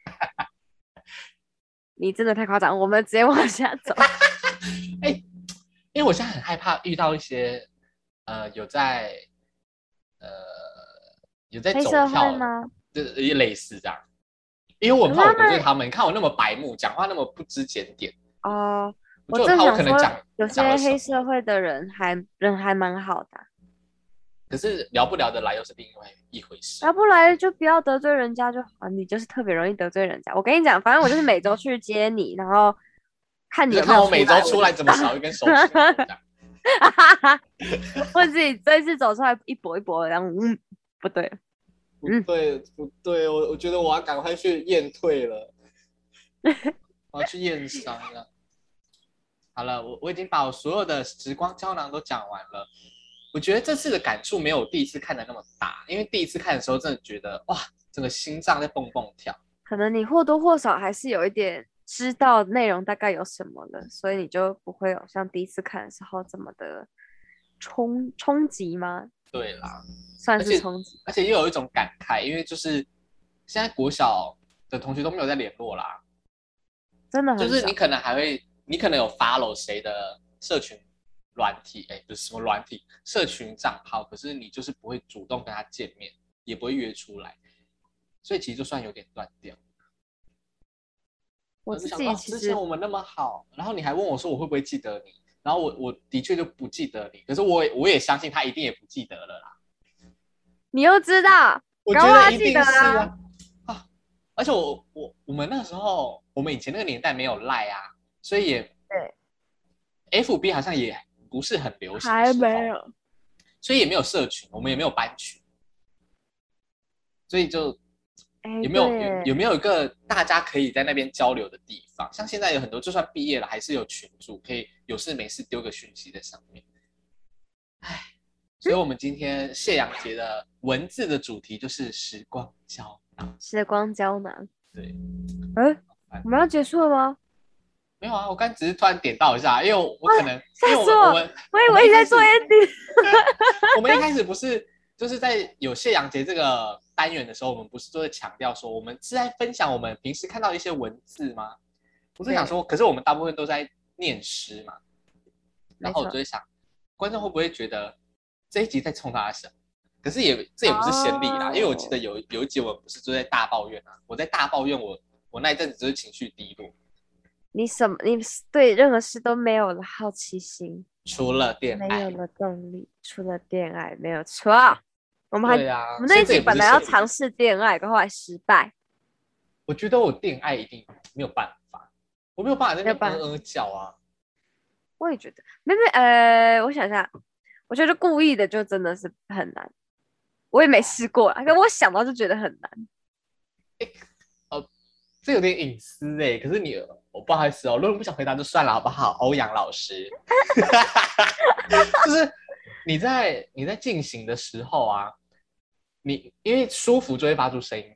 (laughs) 你真的太夸张，我们直接往下走。(laughs) 哎，因为我现在很害怕遇到一些呃有在呃。有在走跳吗？就是类似这样，因为我怕我得罪他们。你看我那么白目，讲话那么不知检点哦。我正想说有些黑社会的人还人还蛮好的，可是聊不聊得来又是另外一回事。聊不来就不要得罪人家就好，你就是特别容易得罪人家。我跟你讲，反正我就是每周去接你，然后看你看我每周出来怎么少一根手指。(laughs) 或者自己这次走出来一搏一搏的，然后嗯。不对，不对，不对，我我觉得我要赶快去验退了，(laughs) 我要去验伤了。好了，我我已经把我所有的时光胶囊都讲完了。我觉得这次的感触没有第一次看的那么大，因为第一次看的时候真的觉得哇，整个心脏在蹦蹦跳。可能你或多或少还是有一点知道内容大概有什么了，所以你就不会有像第一次看的时候这么的冲冲击吗？对啦，算是冲击。而且又有一种感慨，因为就是现在国小的同学都没有在联络啦，真的很就是你可能还会，你可能有 follow 谁的社群软体，哎，不是什么软体，社群账号，可是你就是不会主动跟他见面，也不会约出来，所以其实就算有点断掉。我自己其实之前我们那么好，然后你还问我说我会不会记得你，然后我我的确就不记得你，可是我也我也相信他一定也不记得了啦。你又知道，我觉得一定记得啊是啊啊！而且我我我们那时候，我们以前那个年代没有赖啊，所以也对 FB 好像也不是很流行，还没，有。所以也没有社群，我们也没有班群，所以就哎，有没有有有没有一个大家可以在那边交流的地方？像现在有很多，就算毕业了，还是有群主可以有事没事丢个讯息在上面。唉，所以我们今天谢阳节的文字的主题就是时光胶囊。时光胶囊？对，嗯烦，我们要结束了吗？没有啊，我刚只是突然点到一下，因为我我可能因为我以为你在做我们一 ending。(laughs) 我们一开始不是就是在有谢阳节这个单元的时候，我们不是都在强调说我们是在分享我们平时看到的一些文字吗？我是想说，可是我们大部分都在念诗嘛，然后我就会想，观众会不会觉得这一集在冲他什么？可是也这也不是先例啦，哦因为我记得有有一集我们不是都在大抱怨啊，我在大抱怨我我那一阵子就是情绪低落，你什么？你对任何事都没有了好奇心，除了恋爱没有，了动力，除了恋爱，没有错。我们还对啊，我们那一集本来要尝试恋爱，可后来失败。我觉得我恋爱一定没有办法，我没有办法在那边嗯嗯叫啊。我也觉得，没没呃，我想一下，我觉得故意的就真的是很难。我也没试过啊，可我想到就觉得很难。这有点隐私哎、可是你，我不好意思哦，如果你不想回答就算了，好不好？欧阳老师，(laughs) 就是你在你在进行的时候啊，你因为舒服就会发出声音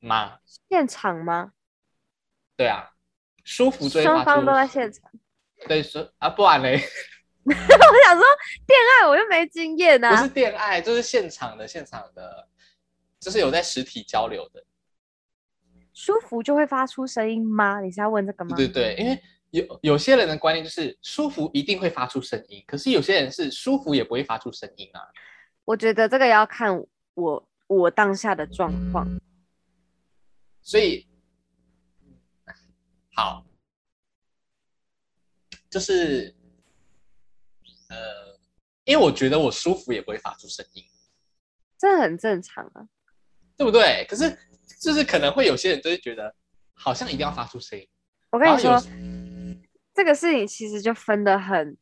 吗？现场吗？对啊，舒服就会发出双方都在现场。(laughs) 对说啊，不然嘞，(laughs) 我想说，恋爱我又没经验呐、不是恋爱，就是现场的现场的，就是有在实体交流的。舒服就会发出声音吗？你是要问这个吗？对对对，因为有有些人的观念就是舒服一定会发出声音，可是有些人是舒服也不会发出声音啊。我觉得这个要看我我当下的状况。所以，好，就是呃，因为我觉得我舒服也不会发出声音，这很正常啊。对不对？可是就是可能会有些人就会觉得好像一定要发出声音。我跟你说，这个事情其实就分得很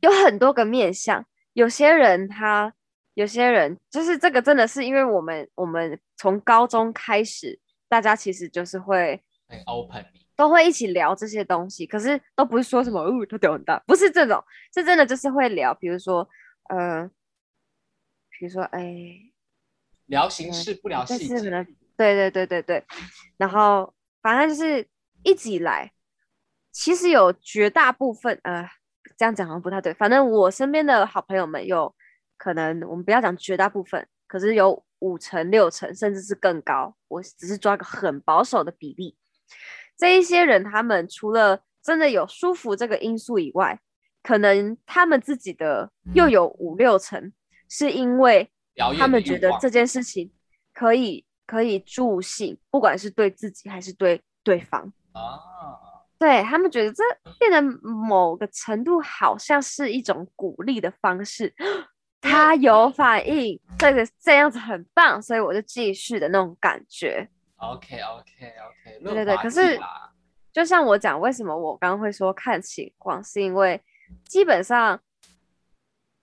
有很多个面向。有些人他，有些人就是这个真的是因为我们我们从高中开始，大家其实就是会很 open，都会一起聊这些东西，可是都不是说什么哦，他屌很大，不是这种，是真的就是会聊，比如说呃，比如说哎。聊形式不聊细节。对对对对对，然后反正就是一直以来，其实有绝大部分呃，这样讲好像不太对，反正我身边的好朋友们有可能，我们不要讲绝大部分，可是有五成、六成，甚至是更高，我只是抓个很保守的比例。这一些人，他们除了真的有舒服这个因素以外，可能他们自己的又有五六成，是因为他们觉得这件事情可以可以助兴，不管是对自己还是对对方，啊，对他们觉得这变得某个程度好像是一种鼓励的方式。他有反应，这个这样子很棒，所以我就继续的那种感觉。OK OK OK，对对对可是就像我讲，为什么我刚刚会说看情况，是因为基本上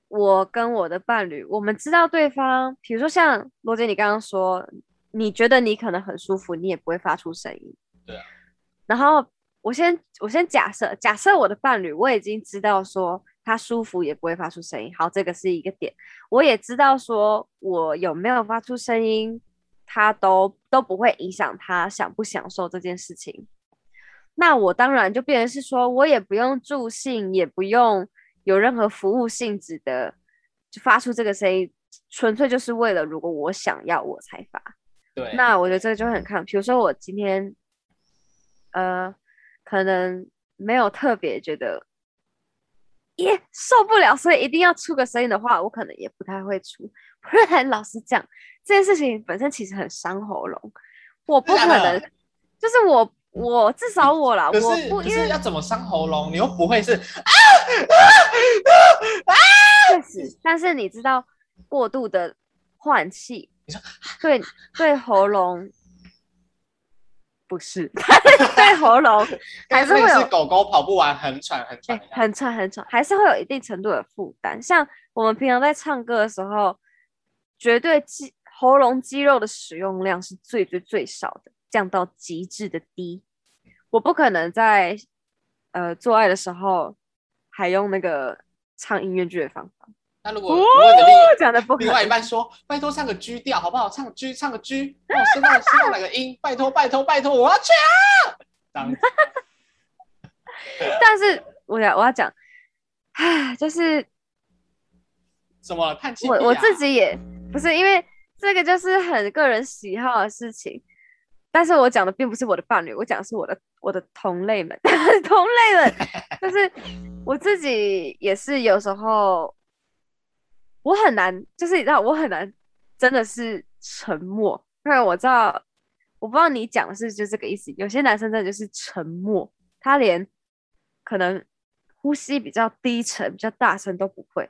我跟我的伴侣，我们知道对方，比如说像罗杰，你刚刚说，你觉得你可能很舒服，你也不会发出声音。对啊。然后我先我先假设，假设我的伴侣，我已经知道说他舒服也不会发出声音，好，这个是一个点。我也知道说我有没有发出声音，他都都不会影响他享不享受这件事情。那我当然就变成是说，我也不用助兴，也不用有任何服务性质的，就发出这个声音，纯粹就是为了如果我想要我才发。对，那我觉得这个就很看，比如说我今天，呃，可能没有特别觉得，耶受不了，所以一定要出个声音的话，我可能也不太会出。不然老实讲，这件事情本身其实很伤喉咙，我不可能，就是我我至少我啦，我不因为要怎么伤喉咙？你又不会是确实，但是你知道过度的换气，你说 (laughs) 对对喉咙 (laughs) 不是 (laughs) 对喉咙还是会有是狗狗跑步完很喘很喘。很喘很喘，还是会有一定程度的负担。像我们平常在唱歌的时候，绝对肌喉咙肌肉的使用量是最最最少的，降到极致的低。我不可能在呃做爱的时候还用那个唱音乐剧的方法，那如果如果你的另外一。半说，拜托唱个 G 调好不好？唱 G 唱个 G，帮我升到升到哪个音？拜托拜托拜托，我要去啊！这样子 (laughs) 但是我要我要讲，唉，就是什么叹气、啊？我我自己也不是因为这个就是很个人喜好的事情，但是我讲的并不是我的伴侣，我讲的是我的我的同类们，(laughs) 同类们，(laughs) 就是我自己也是有时候我很难，就是你知道我很难真的是沉默，因为我知道我不知道你讲的是就这个意思，有些男生真的就是沉默，他连可能呼吸比较低沉、比较大声都不会。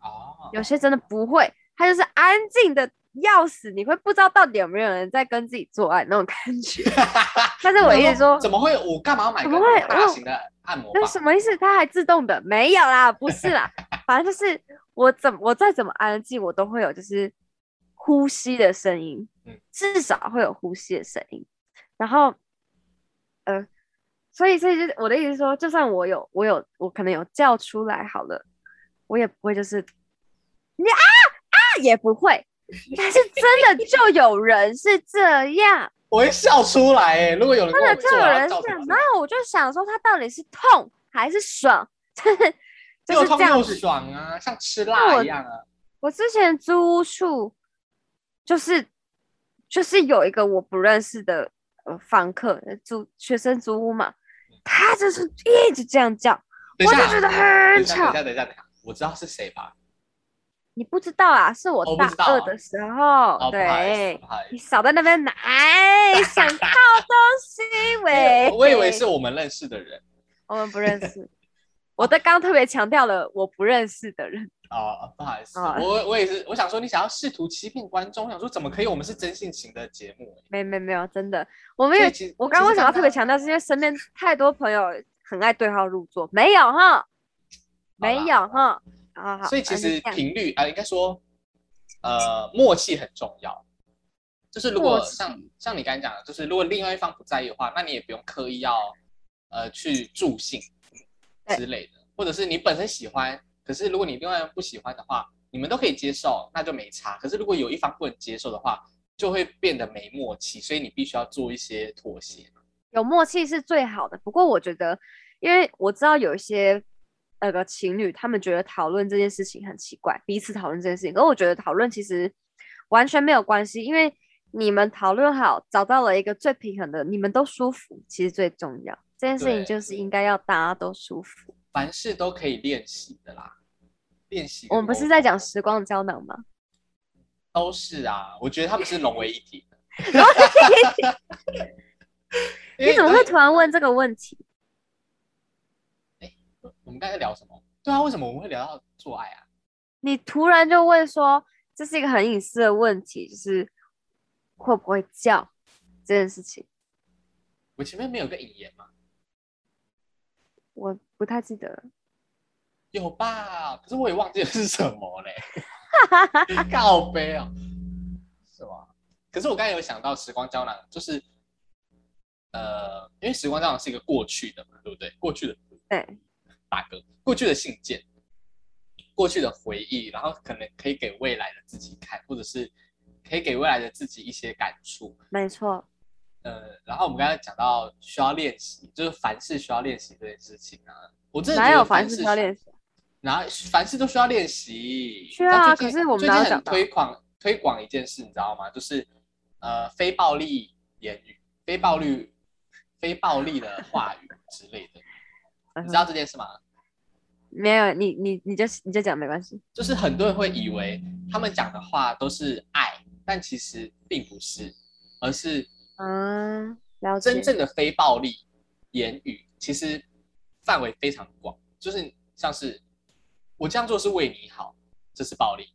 哦，有些真的不会，他就是安静的要死，你会不知道到底有没有人在跟自己做爱那种感觉。(laughs) 但是我一直说，怎么会？我干嘛要买个大型的按摩？那什么意思？它还自动的？没有啦，不是啦，(laughs) 反正就是我怎么我再怎么安静，我都会有就是呼吸的声音，嗯至少会有呼吸的声音。然后，呃，所以所以就是我的意思是说，就算我有我有我可能有叫出来好了，我也不会就是你啊啊也不会，(laughs) 但是真的就有人是这样。我会笑出来哎！如果有人真的就有人是然后我就想说，他到底是痛还是爽？就是就是又痛又这样子。爽啊，像吃辣一样啊！我之前租屋处，就是就是有一个我不认识的呃房客，呃租学生租屋嘛，他就是一直这样叫，我就觉得很吵，等吵一。下，等一下，等一下，我知道是谁吧？你不知道啊？是我大二的时候，对你。少在那边买 (laughs) 想靠东西喂。我以为是我们认识的人我们不认识。我的刚特别强调了我不认识的人，哦，不好意思，哦我我也是，我想说你想要试图欺骗观众，我想说怎么可以？我们是真性情的节目欸，没没没有，真的，我们有所以其实我刚刚为什么要特别强调？是因为身边太多朋友很爱对号入座，没有哈，没有哈，好好，所以其实频率啊，应该说，呃，默契很重要。就是如果像像你刚才讲的，就是如果另外一方不在意的话，那你也不用刻意要呃去助兴对之类的，或者是你本身喜欢，可是如果你另外不喜欢的话，你们都可以接受，那就没差。可是如果有一方不能接受的话，就会变得没默契，所以你必须要做一些妥协。有默契是最好的。不过我觉得，因为我知道有一些那个情侣，他们觉得讨论这件事情很奇怪，彼此讨论这件事情。可我觉得讨论其实完全没有关系，因为你们讨论好，找到了一个最平衡的，你们都舒服，其实最重要。这件事情就是应该要大家都舒服。凡事都可以练习的啦，练习。我们不是在讲时光胶囊吗？都是啊，我觉得他们是融为一体的。(laughs) (laughs) 你怎么会突然问这个问题？我们刚才聊什么？对啊，为什么我们会聊到做爱啊？你突然就问说，这是一个很隐私的问题，就是会不会叫这件事情，我前面没有个引言吗？我不太记得了。有吧？可是我也忘记了是什么嘞。(laughs) 告杯哦，是吗？可是我刚才有想到时光胶囊，就是呃，因为时光胶囊是一个过去的嘛，对不对？过去的对，大哥，过去的信件，过去的回忆，然后可能可以给未来的自己看，或者是可以给未来的自己一些感触。没错，呃，然后我们刚才讲到需要练习，就是凡事需要练习这件事情啊。我真的哪有凡事事需要练习？然后凡事都需要练习。需要啊可是我们最近很推广推广一件事，你知道吗？就是呃非暴力言语、非暴力、非暴力的话语 (laughs) 之类的。你知道这件事吗？没有，你你你就你就讲没关系。就是很多人会以为他们讲的话都是爱，但其实并不是，而是嗯，了解。真正的非暴力言语，其实范围非常广，就是像是我这样做是为你好，这是暴力，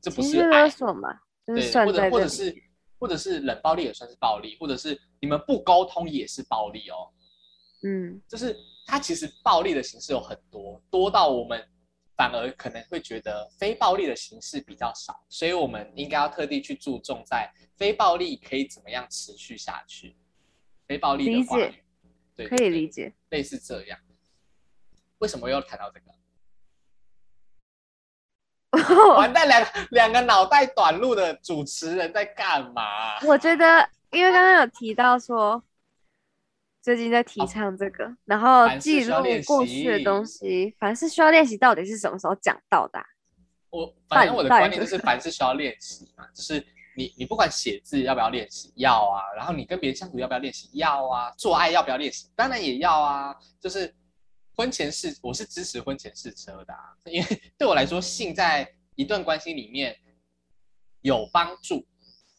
这不是爱勒，索嘛，就是对，或者或者是或者是冷暴力也算是暴力，或者是你们不沟通也是暴力哦，嗯，就是它其实暴力的形式有很多，多到我们反而可能会觉得非暴力的形式比较少，所以我们应该要特地去注重在非暴力可以怎么样持续下去，非暴力的话语，对，可以理解。类似这样。为什么又谈到这个？(laughs) 完蛋，两个两个脑袋短路的主持人在干嘛？我觉得，因为刚刚有提到说，最近在提哦倡这个，然后记录过去的东西，凡是需要练习，到底是什么时候讲到的啊、我反正我的观念就是，凡是需要练习嘛，就是你你不管写字要不要练习，要啊，然后你跟别人相处要不要练习，要啊，做爱要不要练习，当然也要啊，就是婚前试，我是支持婚前试车的、啊，(laughs) 因为对我来说，性在一段关系里面有帮助，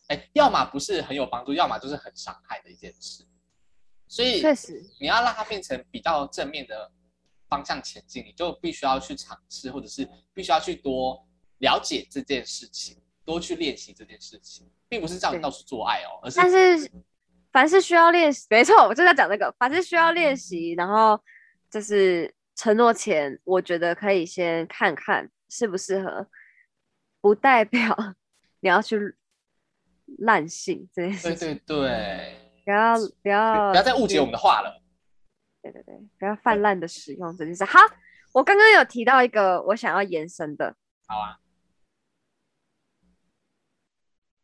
哎，要么不是很有帮助，要么就是很伤害的一件事，所以确实，你要让它变成比较正面的方向前进，你就必须要去尝试，或者是必须要去多了解这件事情，多去练习这件事情，并不是叫你到处做爱哦，而是但是凡是需要练习，没错，我就在讲这个，凡是需要练习，然后就是承诺前，我觉得可以先看看适不适合，不代表 (laughs) 你要去滥性这件事对情，对对，不要不要不要再误解我们的话了。对对对，不要泛滥的使用这件事。好，我刚刚有提到一个我想要延伸的，好啊，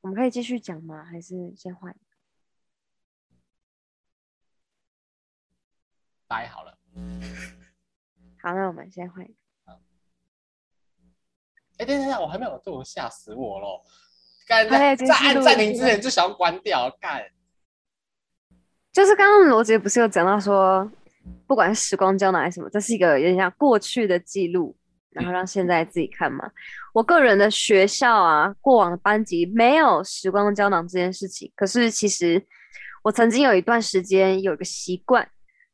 我们可以继续讲吗？还是先换？掰好了。(laughs) 好，那我们先换一个。哎，等一下等一下，我还没有做，吓死我了！干在在按录暂停之前就想要关掉，干。就是刚刚罗杰不是有讲到说，不管是时光胶囊还是什么，这是一个有点像过去的记录，然后让现在自己看嘛。我个人的学校啊，过往的班级没有时光胶囊这件事情，可是其实我曾经有一段时间有一个习惯，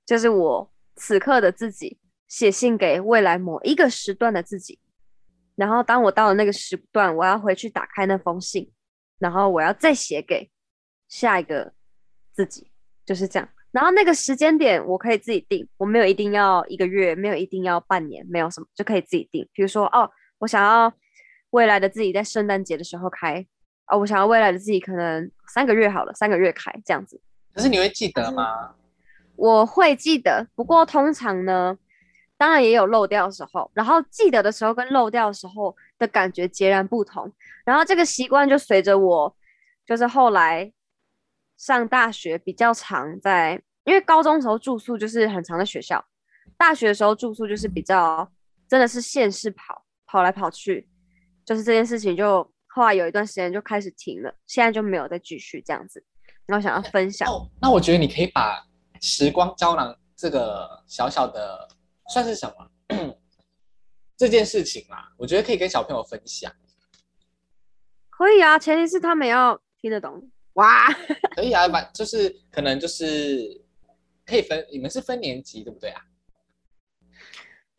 就是我此刻的自己写信给未来某一个时段的自己，然后当我到了那个时段，我要回去打开那封信，然后我要再写给下一个自己。就是这样。然后那个时间点我可以自己定，我没有一定要一个月，没有一定要半年，没有什么就可以自己定。比如说，哦，我想要未来的自己在圣诞节的时候开，哦，我想要未来的自己可能三个月好了，三个月开这样子，可是你会记得吗？我会记得。不过通常呢，当然也有漏掉的时候，然后记得的时候跟漏掉的时候的感觉截然不同。然后这个习惯就随着我，就是后来上大学比较常在，因为高中时候住宿就是很长的学校，大学的时候住宿就是比较真的是县市跑跑来跑去，就是这件事情就后来有一段时间就开始停了，现在就没有再继续这样子。然后想要分享，哦，那我觉得你可以把时光胶囊这个小小的算是什么这件事情啦，我觉得可以跟小朋友分享。可以啊，前提是他们要听得懂。哇，(laughs) 可以啊，把就是可能就是可以分，你们是分年级对不对啊？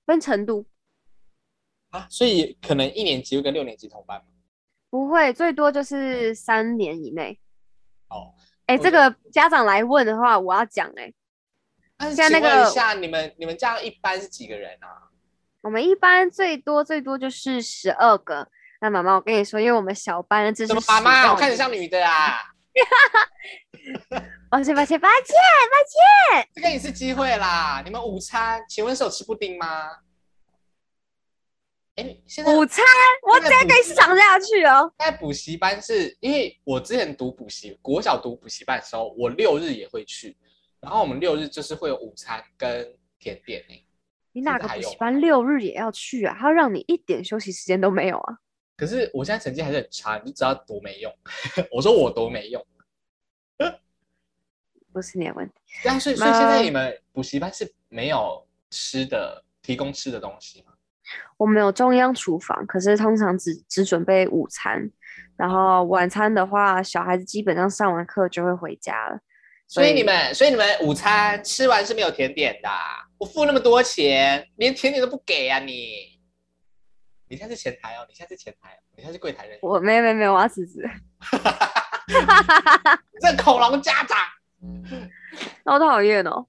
分程度啊，所以可能一年级会跟六年级同班吗？不会，最多就是三年以内。哦，哎、我这个家长来问的话，我要讲哎、那像那请问个一下，你们你们这样一般是几个人啊？我们一般最多最多就是十二个。那妈妈，我跟你说，因为我们小班这是什么妈妈？我看着像女的啊！(laughs) 抱歉抱歉抱歉，这个也是机会啦。你们午餐，请问是有吃布丁吗？哎，现在午餐我直接给你赏下去哦。在补习班是因为我之前读补习，国小读补习班的时候，我六日也会去，然后我们六日就是会有午餐跟甜点欸你哪个补习班六日也要去啊？他让你一点休息时间都没有啊！可是我现在成绩还是很差，你就知道多没用。(laughs) 我说我多没用。不是你的问题。对啊，所以所以现在你们补习班是没有吃的，提供吃的东西吗？我们有中央厨房，可是通常只只准备午餐，然后晚餐的话，小孩子基本上上完课就会回家了。所以你们，所以你们午餐吃完是没有甜点的啊。我付那么多钱，连甜点都不给啊你！你现在是前台哦，你现在是前台哦，你现在是柜台人员。我没有没有没有，我要辞职。(laughs) 这恐龙家长，(laughs) 好讨厌哦。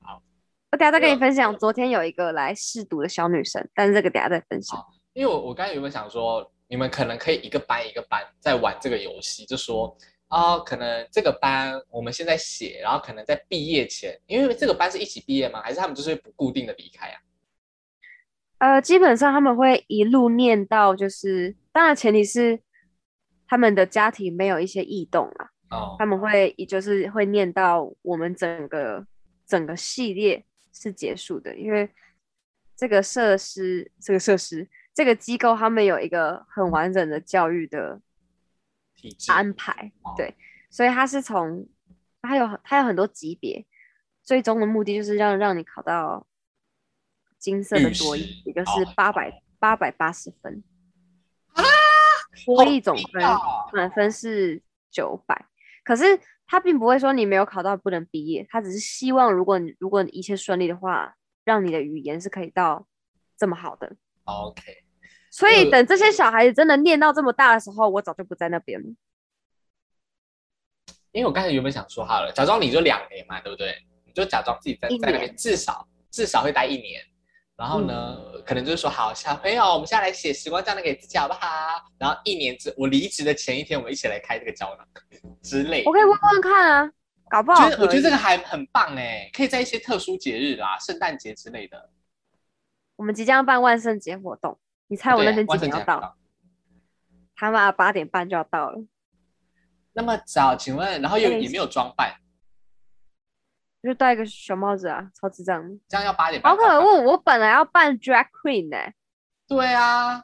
好，我等下再跟你分享，昨天有一个来试读的小女生，但是这个等下再分享。因为我我刚才有没有想说，你们可能可以一个班一个班在玩这个游戏，就说啊、可能这个班我们现在写，然后可能在毕业前，因为这个班是一起毕业吗？还是他们就是不固定的离开啊？呃，基本上他们会一路念到，就是当然前提是他们的家庭没有一些异动啦，哦。他们会就是会念到我们整个整个系列是结束的，因为这个设施这个设施这个机构他们有一个很完整的教育的安排哦，对，所以他是从他有他有很多级别，最终的目的就是让让你考到金色的多益师，一个哦是八百八百八十分啊，多益总分哦满分是九百，可是他并不会说你没有考到不能毕业，他只是希望如果你如果你一切顺利的话，让你的语言是可以到这么好的。OK，所以呃等这些小孩子真的念到这么大的时候，我早就不在那边了。因为我刚才原本想说好了，假装你就两年嘛，对不对？你就假装自己在在那边至少至少会待一年，然后呢，嗯可能就是说好，小朋友，我们现在来写时光胶囊给自己好不好？然后一年之我离职的前一天，我们一起来开这个胶囊 (laughs) 之类。我可以问问看啊，搞不好觉得我觉得这个还很棒哎，可以在一些特殊节日啦，圣诞节之类的。我们即将办万圣节活动，你猜我那天几点要到？他妈的八点半就要到了，那么早，请问，然后又哎也没有装扮，我就戴一个熊帽子啊，超智障的，这样要八点半好。可恶！我本来要扮 drag queen 呢、对啊，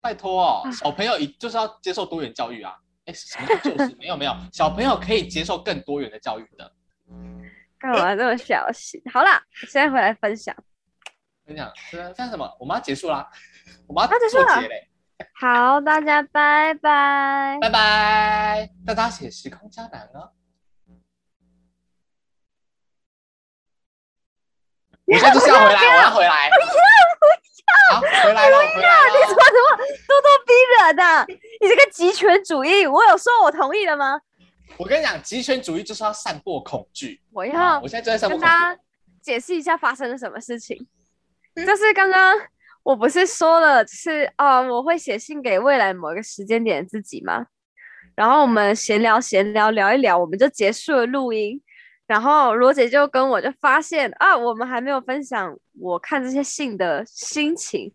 拜托哦，啊小朋友一就是要接受多元教育啊。哎，什么叫就是 (laughs) 没有没有，小朋友可以接受更多元的教育的。(laughs) 干嘛这么小心？好啦，现在回来分享。跟你讲，这这什么？我们要结束啦，我们要啊结束了做结嘞，好，大家拜拜。拜拜。大家写时空胶囊哦。我现在就是要回来，我要回来。好，回来了，回来你说了。什么咄咄逼人的、你这个极权主义，我有说我同意了吗？我跟你讲，极权主义就是要散播恐惧。我要我现在就在散播恐跟大惧。家解释一下发生了什么事情。就是刚刚我不是说了，就是啊、呃我会写信给未来某一个时间点的自己吗？然后我们闲聊闲聊聊一聊，我们就结束了录音。然后罗姐就跟我就发现啊，我们还没有分享我看这些信的心情。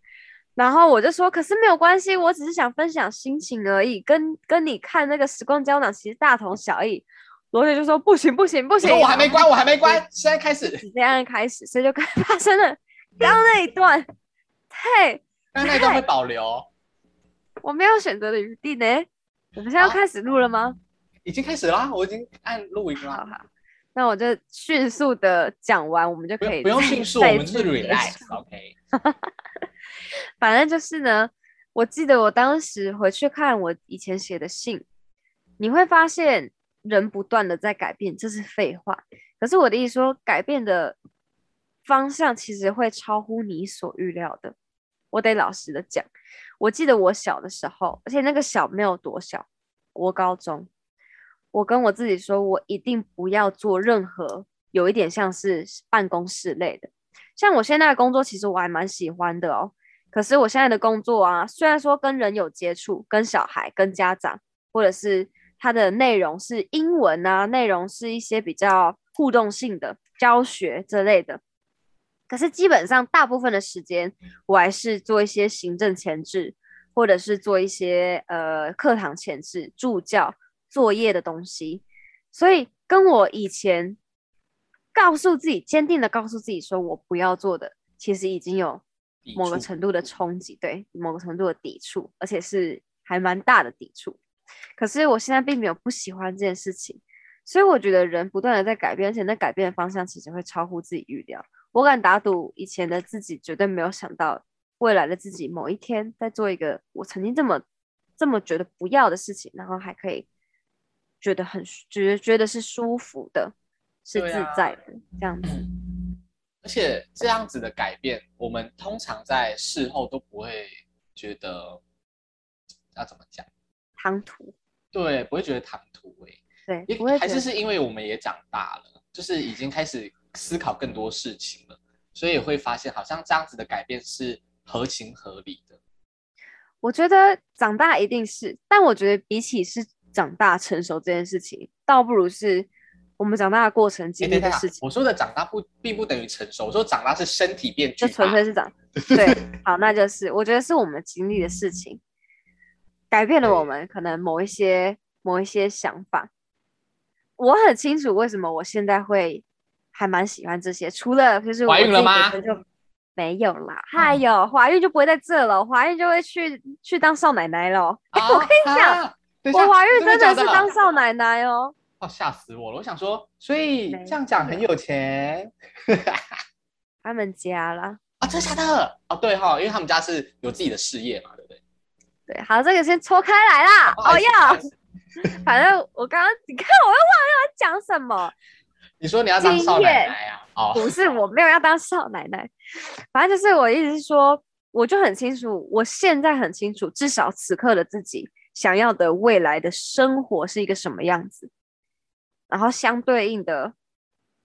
然后我就说，可是没有关系，我只是想分享心情而已，跟跟你看那个时光胶囊其实大同小异。罗姐就说不行不行不行，我还没关，我还没关，现在开始。是这样开始，所以就 (laughs) 发生了刚刚那一段。嘿，刚刚那一段会保留，我没有选择的余地呢。我们现在要好开始录了吗？已经开始啦，我已经按录音好了。好，那我就迅速的讲完，我们就可以不用迅速，再我们就是 relax，OK。(laughs) 反正就是呢，我记得我当时回去看我以前写的信，你会发现人不断的在改变，这是废话。可是我的意思说，改变的方向其实会超乎你所预料的。我得老实的讲，我记得我小的时候，而且那个小没有多小，我高中，我跟我自己说，我一定不要做任何有一点像是办公室类的。像我现在的工作，其实我还蛮喜欢的哦。可是我现在的工作啊，虽然说跟人有接触，跟小孩、跟家长，或者是它的内容是英文啊，内容是一些比较互动性的教学之类的。可是基本上大部分的时间，我还是做一些行政前置，或者是做一些呃课堂前置、助教作业的东西。所以跟我以前告诉自己、坚定的告诉自己说我不要做的，其实已经有某个程度的冲击，对某个程度的抵触，而且是还蛮大的抵触。可是我现在并没有不喜欢这件事情，所以我觉得人不断的在改变，而且那改变的方向其实会超乎自己预料。我敢打赌，以前的自己绝对没有想到，未来的自己某一天在做一个我曾经这么这么觉得不要的事情，然后还可以觉得很觉觉得是舒服的，是自在的这样子。而且这样子的改变，我们通常在事后都不会觉得要怎么讲，唐突，对，不会觉得唐突哎、对，也不会还是是因为我们也长大了，就是已经开始思考更多事情了，所以也会发现好像这样子的改变是合情合理的。我觉得长大一定是，但我觉得比起是长大成熟这件事情，倒不如是我们长大的过程哎，经历的事情，我说的长大不并不等于成熟，我说长大是身体变巨就纯。粹是长。对，好，那就是我觉得是我们经历的事情，改变了我对们可能某一些某一些想法。我很清楚为什么我现在会还蛮喜欢这些，除了就是我怀孕了自己本吗身就没有啦，还有怀孕就不会在这了，怀孕就会去去当少奶奶了。啊 (laughs) 我跟你讲，我怀孕真真的是假当少奶奶哦。哦，吓死我了！我想说，所以这样讲很有钱 (laughs) 他们家啦，啊？真的假的？哦，对哈、因为他们家是有自己的事业嘛，对不对？对，好，这个先戳开来啦。哦呀不好意，思 (laughs) 反正我刚刚你看我又忘了要讲什么，你说你要当少奶奶啊？哦，不是我没有要当少奶奶，反正就是我意思是说，我就很清楚，我现在很清楚，至少此刻的自己想要的未来的生活是一个什么样子，然后相对应的，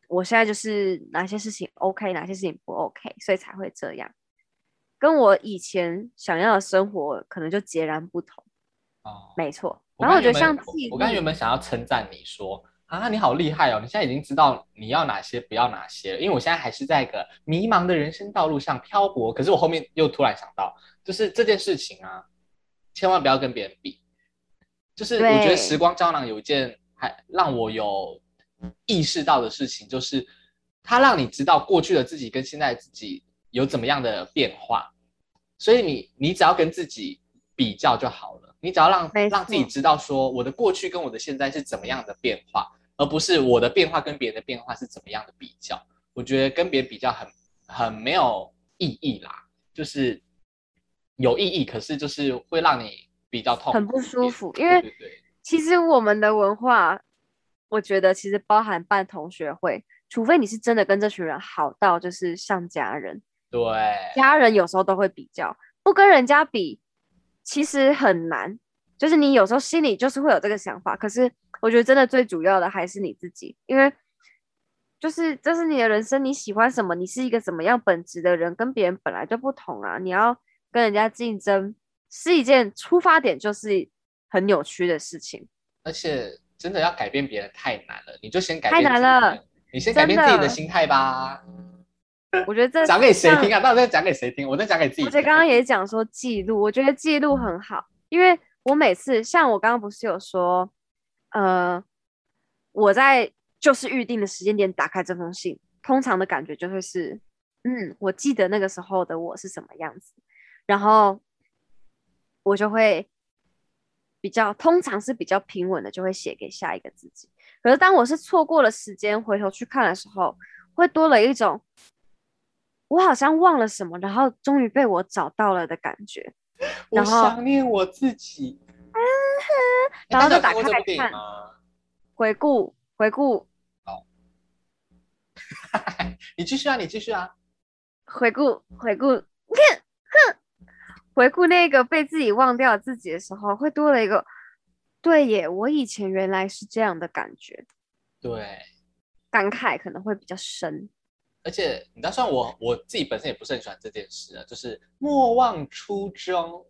我现在就是哪些事情 OK，哪些事情不 OK，所以才会这样，跟我以前想要的生活可能就截然不同，哦没错。我然后我觉得像我刚录原本想要称赞你说啊，你好厉害哦！你现在已经知道你要哪些，不要哪些了。因为我现在还是在一个迷茫的人生道路上漂泊。可是我后面又突然想到，就是这件事情啊，千万不要跟别人比。就是我觉得时光胶囊有一件还让我有意识到的事情，就是它让你知道过去的自己跟现在自己有怎么样的变化。所以你你只要跟自己比较就好了，你只要让让自己知道说我的过去跟我的现在是怎么样的变化，而不是我的变化跟别人的变化是怎么样的比较。我觉得跟别人比较很很没有意义啦，就是有意义，可是就是会让你比较痛，很不舒服因为其实我们的文化，我觉得其实包含办同学会，除非你是真的跟这群人好到就是像家人，对家人有时候都会比较，不跟人家比，其实很难。就是你有时候心里就是会有这个想法，可是我觉得真的最主要的还是你自己，因为就是这是你的人生，你喜欢什么，你是一个怎么样本质的人，跟别人本来就不同啊。你要跟人家竞争，是一件出发点就是很扭曲的事情。而且真的要改变别人太难了，你就先改太变自己难了，你先改变自己的心态吧。我觉得这 (laughs) 讲给谁像听啊？到底在讲给谁听？我在讲给自己听。而且刚刚也讲说记录，我觉得记录很好，因为我每次像我刚刚不是有说，呃，我在就是预定的时间点打开这封信，通常的感觉就会是，嗯，我记得那个时候的我是什么样子，然后我就会比较，通常是比较平稳的，就会写给下一个自己。可是当我是错过了时间，回头去看的时候，会多了一种。我好像忘了什么，然后终于被我找到了的感觉，(laughs) 我然后想念我自己。然后就打开来看？回顾回顾 (laughs) 你继续啊，你继续啊。回顾回顾，哼，回顾那个被自己忘掉自己的时候，会多了一个，对耶，我以前原来是这样的感觉，对，感慨可能会比较深。而且你知道，虽然我我自己本身也不是很喜欢这件事啊，就是莫忘初衷。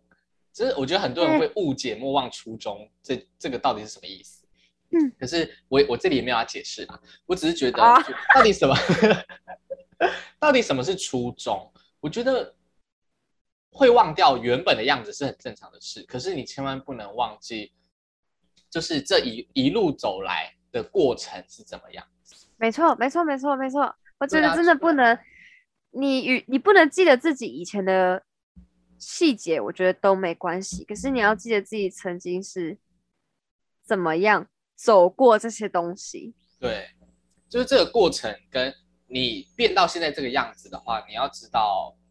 就是我觉得很多人会误解“莫忘初衷”这这个到底是什么意思。嗯，可是我我这里也没有要解释啊，我只是觉得啊到底什么，(laughs) 到底什么是初衷？我觉得会忘掉原本的样子是很正常的事，可是你千万不能忘记，就是这一一路走来的过程是怎么样。没错，没错，没错，没错。我觉得真的不能，你与你不能记得自己以前的细节，我觉得都没关系。可是你要记得自己曾经是怎么样走过这些东西。对，就是这个过程跟你变到现在这个样子的话，你要知道，这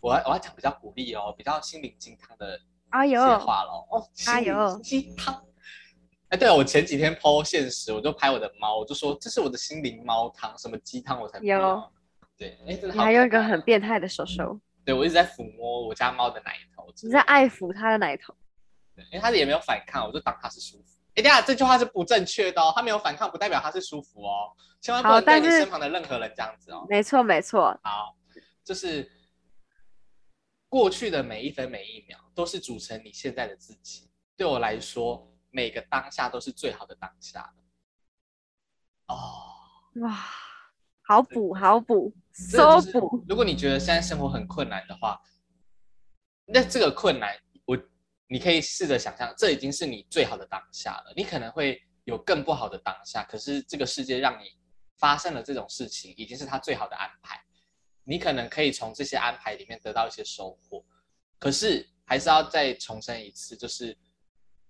我要我要讲比较鼓励哦，比较心灵鸡汤的啊些哎呦，话咯。哦，哎呦心灵鸡汤。哎，对啊，我前几天 PO 现实，我就拍我的猫，我就说这是我的心灵猫汤，什么鸡汤我才不要有。对，哎，真的你还用一个很变态的手手，对我一直在抚摸我家猫的奶头你在爱抚它的奶头。对因为它也没有反抗，我就当它是舒服。哎，等一下这句话是不正确的哦，它没有反抗不代表它是舒服哦，千万不好能对你身旁的任何人这样子哦。没错，没错，好，就是过去的每一分每一秒都是组成你现在的自己。对我来说，每个当下都是最好的当下。哦，哇，好补，好补，收补。如果你觉得现在生活很困难的话，那这个困难，我你可以试着想象，这已经是你最好的当下了。你可能会有更不好的当下，可是这个世界让你发生了这种事情，已经是他最好的安排。你可能可以从这些安排里面得到一些收获，可是还是要再重申一次，就是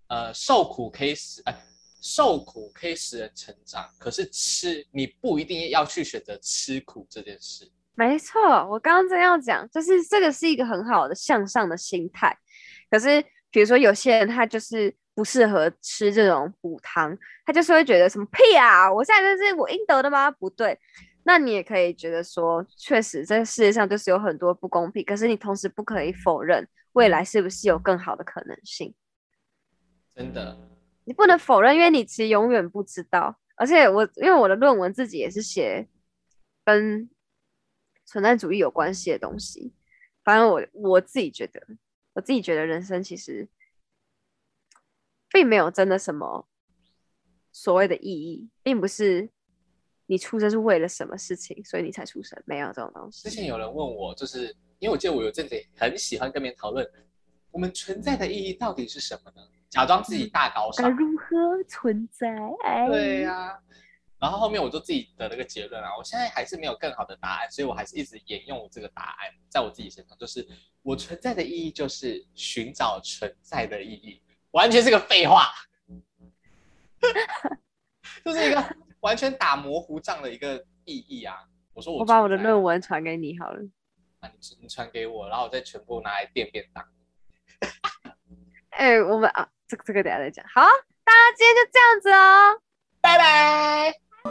呃，受苦可以使呃受苦可以使人成长，可是吃你不一定要去选择吃苦这件事。没错，我刚刚正要讲，就是这个是一个很好的向上的心态。可是，比如说有些人他就是不适合吃这种补汤，他就是会觉得什么屁啊，我现在这是我应得的吗？不对，那你也可以觉得说，确实这世界上就是有很多不公平，可是你同时不可以否认未来是不是有更好的可能性。真的，你不能否认，因为你其实永远不知道。而且我因为我的论文自己也是写跟存在主义有关系的东西，反正我我自己觉得，我自己觉得人生其实并没有真的什么所谓的意义，并不是你出生是为了什么事情，所以你才出生，没有这种东西。之前有人问我，就是因为我记得我有阵子很喜欢跟别人讨论，我们存在的意义到底是什么呢？假装自己大高该尚，如何存在？对呀、然后后面我就自己得了个结论啊，我现在还是没有更好的答案，所以我还是一直沿用我这个答案，在我自己身上，就是我存在的意义就是寻找存在的意义，完全是个废话，(laughs) 就是一个完全打模糊仗的一个意义啊。我说我我把我的论文传给你好了。啊，你你传给我，然后我再全部拿来垫便当。哎、我们啊，这个这个等下再讲。好，大家今天就这样子哦。拜拜。拜